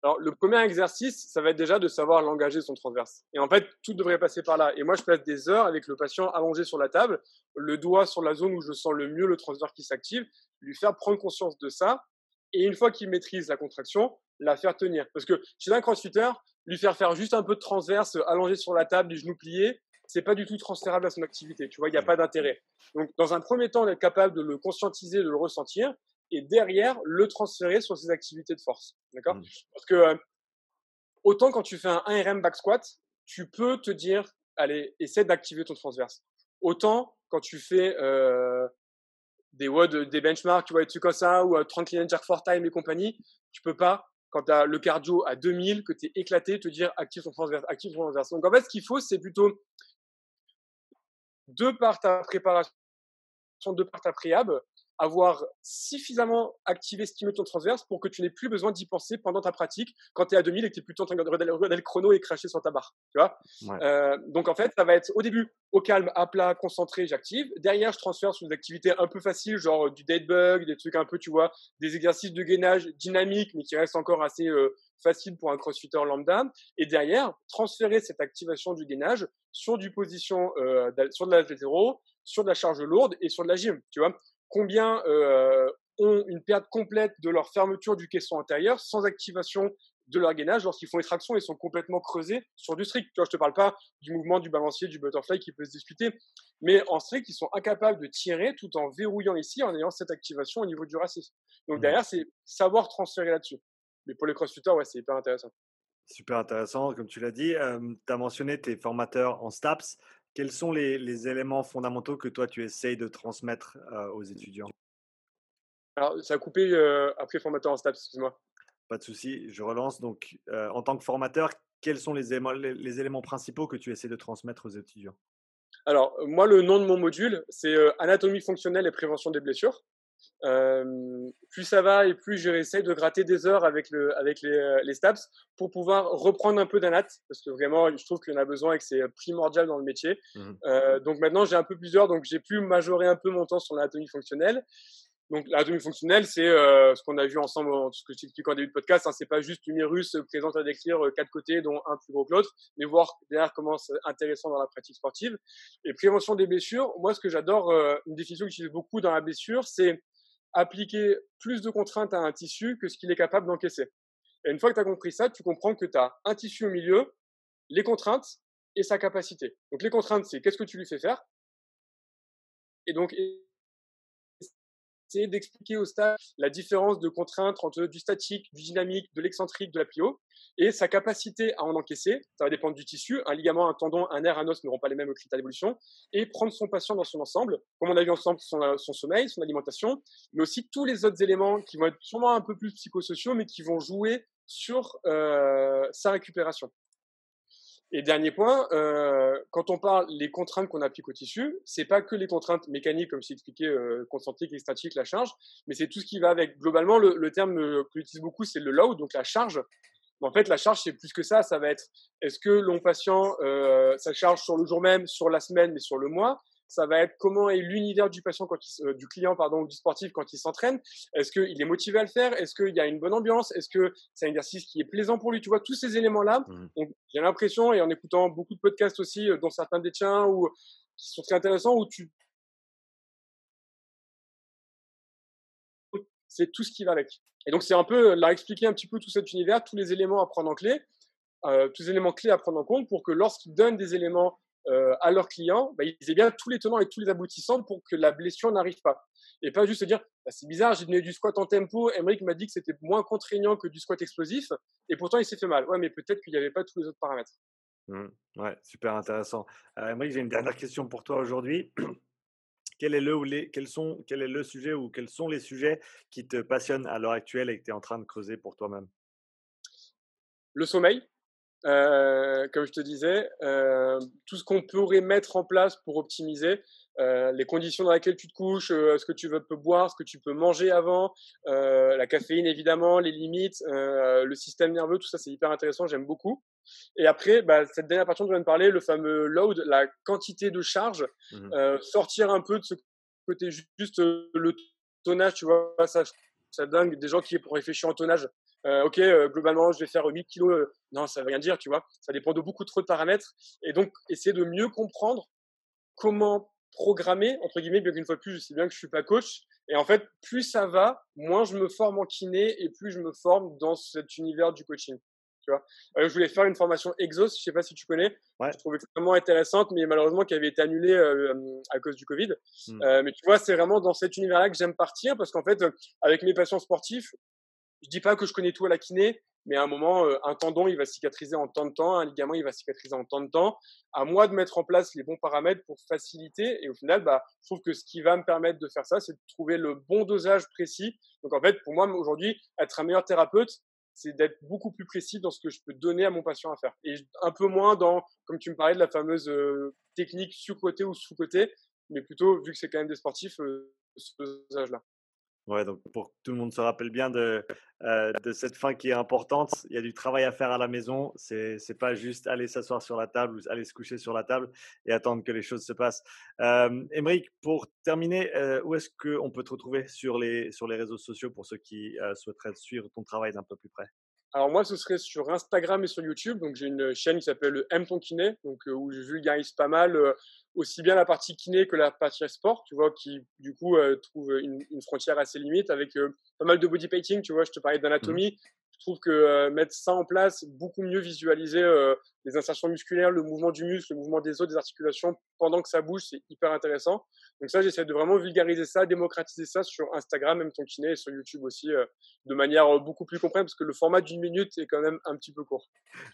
Alors, le premier exercice, ça va être déjà de savoir l'engager son transverse. Et en fait, tout devrait passer par là. Et moi, je passe des heures avec le patient allongé sur la table, le doigt sur la zone où je sens le mieux le transverse qui s'active, lui faire prendre conscience de ça. Et une fois qu'il maîtrise la contraction, la faire tenir. Parce que chez un crossfitter, lui faire faire juste un peu de transverse allongé sur la table, les genoux pliés, c'est pas du tout transférable à son activité. Tu vois, il n'y a pas d'intérêt. Donc, dans un premier temps, est capable de le conscientiser, de le ressentir, et derrière, le transférer sur ses activités de force. D'accord mmh. Parce que euh, autant quand tu fais un 1RM back squat, tu peux te dire, allez, essaie d'activer ton transverse. Autant quand tu fais euh, des WOD, des benchmarks, tu vois, des trucs comme ça, ou 30 clean jerk for time et compagnie, tu peux pas quand tu as le cardio à 2000, que tu es éclaté, te dire active ton transverse, active ton transverse. Donc en fait, ce qu'il faut, c'est plutôt, de par ta préparation, de par ta préhab, avoir suffisamment activé, stimulé ton transverse pour que tu n'aies plus besoin d'y penser pendant ta pratique quand tu es à 2000 et que tu es plutôt en train de regarder le chrono et cracher sur ta barre. Tu vois? Euh, donc en fait, ça va être au début au calme, à plat, concentré, j'active. Derrière, je transfère sur des activités un peu faciles, genre du dead bug, des trucs un peu, tu vois, des exercices de gainage dynamiques, mais qui restent encore assez euh, faciles pour un crossfitter lambda. Et derrière, transférer cette activation du gainage sur du position, euh, sur de la zéro, sur de la charge lourde et sur de la gym, tu vois? Combien euh, ont une perte complète de leur fermeture du caisson intérieur sans activation de leur gainage lorsqu'ils font les tractions et sont complètement creusés sur du strict? Tu vois, je te parle pas du mouvement du balancier, du butterfly qui peut se disputer, mais en strict, ils sont incapables de tirer tout en verrouillant ici, en ayant cette activation au niveau du raciste. Donc mmh. derrière, c'est savoir transférer là-dessus. Mais pour les crossfitters, ouais, c'est hyper intéressant. Super intéressant, comme tu l'as dit. tu as mentionné tes formateurs en STAPS. Quels sont les, éléments fondamentaux que toi, tu essayes de transmettre aux étudiants? Alors, ça a coupé euh, après formateur en STAPS, excuse-moi. Pas de souci, je relance. Donc, en tant que formateur, quels sont les, éléments principaux que tu essaies de transmettre aux étudiants? Alors, moi, le nom de mon module, c'est Anatomie fonctionnelle et prévention des blessures plus ça va et plus j'essaie de gratter des heures avec, le, avec les, euh, les STAPS pour pouvoir reprendre un peu d'anat parce que vraiment je trouve qu'il y en a besoin et que c'est primordial dans le métier. Mmh euh, donc maintenant j'ai un peu plus d'heures donc j'ai pu majorer un peu mon temps sur l'anatomie fonctionnelle. Donc l'anatomie fonctionnelle, c'est euh, ce qu'on a vu ensemble, ce que j'explique en début de podcast. Hein, c'est pas juste une virus présente à décrire quatre côtés, dont un plus gros que l'autre, mais voir derrière comment c'est intéressant dans la pratique sportive. Et prévention des blessures, moi ce que j'adore, une définition que j'utilise beaucoup dans la blessure, c'est appliquer plus de contraintes à un tissu que ce qu'il est capable d'encaisser. Et une fois que tu as compris ça, tu comprends que tu as un tissu au milieu, les contraintes et sa capacité. Donc les contraintes, c'est qu'est-ce que tu lui fais faire? Et donc, c'est d'expliquer au staff la différence de contraintes entre du statique, du dynamique, de l'excentrique, de la plio, et sa capacité à en encaisser. Ça va dépendre du tissu. Un ligament, un tendon, un nerf, un os n'auront pas les mêmes critères d'évolution. Et prendre son patient dans son ensemble, comme on a vu ensemble son, son, sommeil, son alimentation, mais aussi tous les autres éléments qui vont être sûrement un peu plus psychosociaux, mais qui vont jouer sur euh, sa récupération. Et dernier point, euh, quand on parle les contraintes qu'on applique au tissu, c'est pas que les contraintes mécaniques, comme je expliqué, euh, concentriques, extatiques, la charge, mais c'est tout ce qui va avec. Globalement, le, le terme euh, que j'utilise beaucoup, c'est le load, donc la charge. En fait, la charge, c'est plus que ça. Ça va être, est-ce que l'on patient, euh, ça charge sur le jour même, sur la semaine, mais sur le mois ça va être comment est l'univers du patient quand il, euh, du client pardon du sportif quand il s'entraîne. Est-ce qu'il est motivé à le faire? Est-ce qu'il y a une bonne ambiance? Est-ce que c'est un exercice qui est plaisant pour lui? Tu vois tous ces éléments là mmh. j'ai l'impression et en écoutant beaucoup de podcasts aussi euh, dont certains des tiens ou qui sont très intéressants où tu c'est tout ce qui va avec. Et donc c'est un peu là expliquer un petit peu tout cet univers tous les éléments à prendre en clé euh, tous les éléments clés à prendre en compte pour que lorsqu'ils donnent des éléments euh, à leurs clients, bah, ils aient bien tous les tenants et tous les aboutissants pour que la blessure n'arrive pas. Et pas juste se dire, bah, c'est bizarre, j'ai donné du squat en tempo, Emmerich m'a dit que c'était moins contraignant que du squat explosif, et pourtant il s'est fait mal. Ouais, mais peut-être qu'il n'y avait pas tous les autres paramètres. Mmh. ouais, super intéressant. Euh, j'ai une dernière question pour toi aujourd'hui. quel est le ou les, quels sont, quel est le sujet ou quels sont les sujets qui te passionnent à l'heure actuelle et que tu es en train de creuser pour toi-même? Le sommeil, euh, comme je te disais, euh, tout ce qu'on pourrait mettre en place pour optimiser euh, les conditions dans lesquelles tu te couches, ce que tu veux peux boire, ce que tu peux manger avant, la caféine évidemment, les limites, le système nerveux, tout ça c'est hyper intéressant, j'aime beaucoup. Et après, bah, cette dernière partie dont je viens de parler, le fameux load, la quantité de charge, mmh sortir un peu de ce côté juste le tonnage, tu vois, ça, ça dingue des gens qui pour réfléchir en tonnage euh, ok, euh, globalement, je vais faire 8 kilos. Euh, non, ça veut rien dire, tu vois. Ça dépend de beaucoup trop de paramètres. Et donc, essayer de mieux comprendre comment programmer, entre guillemets, bien qu'une fois de plus, je sais bien que je suis pas coach. Et en fait, plus ça va, moins je me forme en kiné et plus je me forme dans cet univers du coaching. Tu vois. je voulais faire une formation Exos, je sais pas si tu connais. Ouais. Je trouvais extrêmement intéressante, mais malheureusement qui avait été annulée à cause du Covid. Hmm. mais tu vois, c'est vraiment dans cet univers-là que j'aime partir parce qu'en fait, avec mes patients sportifs, je dis pas que je connais tout à la kiné, mais à un moment, euh, un tendon, il va cicatriser en temps de temps, un ligament, il va cicatriser en temps de temps. À moi de mettre en place les bons paramètres pour faciliter. Et au final, bah, je trouve que ce qui va me permettre de faire ça, c'est de trouver le bon dosage précis. Donc en fait, pour moi, aujourd'hui, être un meilleur thérapeute, c'est d'être beaucoup plus précis dans ce que je peux donner à mon patient à faire. Et un peu moins dans, comme tu me parlais de la fameuse euh, technique sur-côté ou sous-côté, mais plutôt, vu que c'est quand même des sportifs, euh, ce dosage-là. Ouais, donc pour que tout le monde se rappelle bien de, euh, de cette fin qui est importante, il y a du travail à faire à la maison. C'est n'est pas juste aller s'asseoir sur la table ou aller se coucher sur la table et attendre que les choses se passent. Euh, pour terminer, euh, où est-ce qu'on peut te retrouver sur les, sur les réseaux sociaux pour ceux qui euh, souhaiteraient suivre ton travail d'un peu plus près? Alors moi, ce serait sur Instagram et sur YouTube. Donc j'ai une chaîne qui s'appelle M ton kiné, donc où je vulgarise pas mal aussi bien la partie kiné que la partie sport, tu vois, qui du coup euh, trouve une, une, frontière assez limite avec euh, pas mal de body painting, tu vois, je te parlais d'anatomie. Je trouve que euh, mettre ça en place, beaucoup mieux visualiser les insertions musculaires, le mouvement du muscle, le mouvement des os, des articulations pendant que ça bouge, c'est hyper intéressant. Donc ça, j'essaie de vraiment vulgariser ça, démocratiser ça sur Instagram, même ton kiné, et sur YouTube aussi, de manière beaucoup plus compréhensible, parce que le format d'une minute est quand même un petit peu court.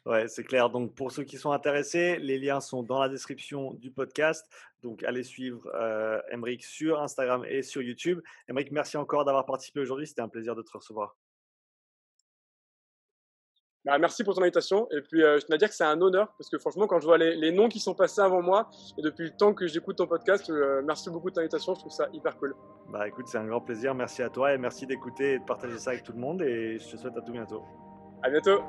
Ouais, c'est clair. Donc pour ceux qui sont intéressés, les liens sont dans la description du podcast. Donc allez suivre euh, sur Instagram et sur YouTube. Emric, merci encore d'avoir participé aujourd'hui. C'était un plaisir de te recevoir. Bah, merci pour ton invitation. Et puis, euh, je tiens à dire que c'est un honneur parce que franchement, quand je vois les, noms qui sont passés avant moi et depuis le temps que j'écoute ton podcast, euh, merci beaucoup de ton invitation. Je trouve ça hyper cool. Bah écoute, c'est un grand plaisir. Merci à toi et merci d'écouter et de partager ça avec tout le monde. Et je te souhaite à tout bientôt. À bientôt.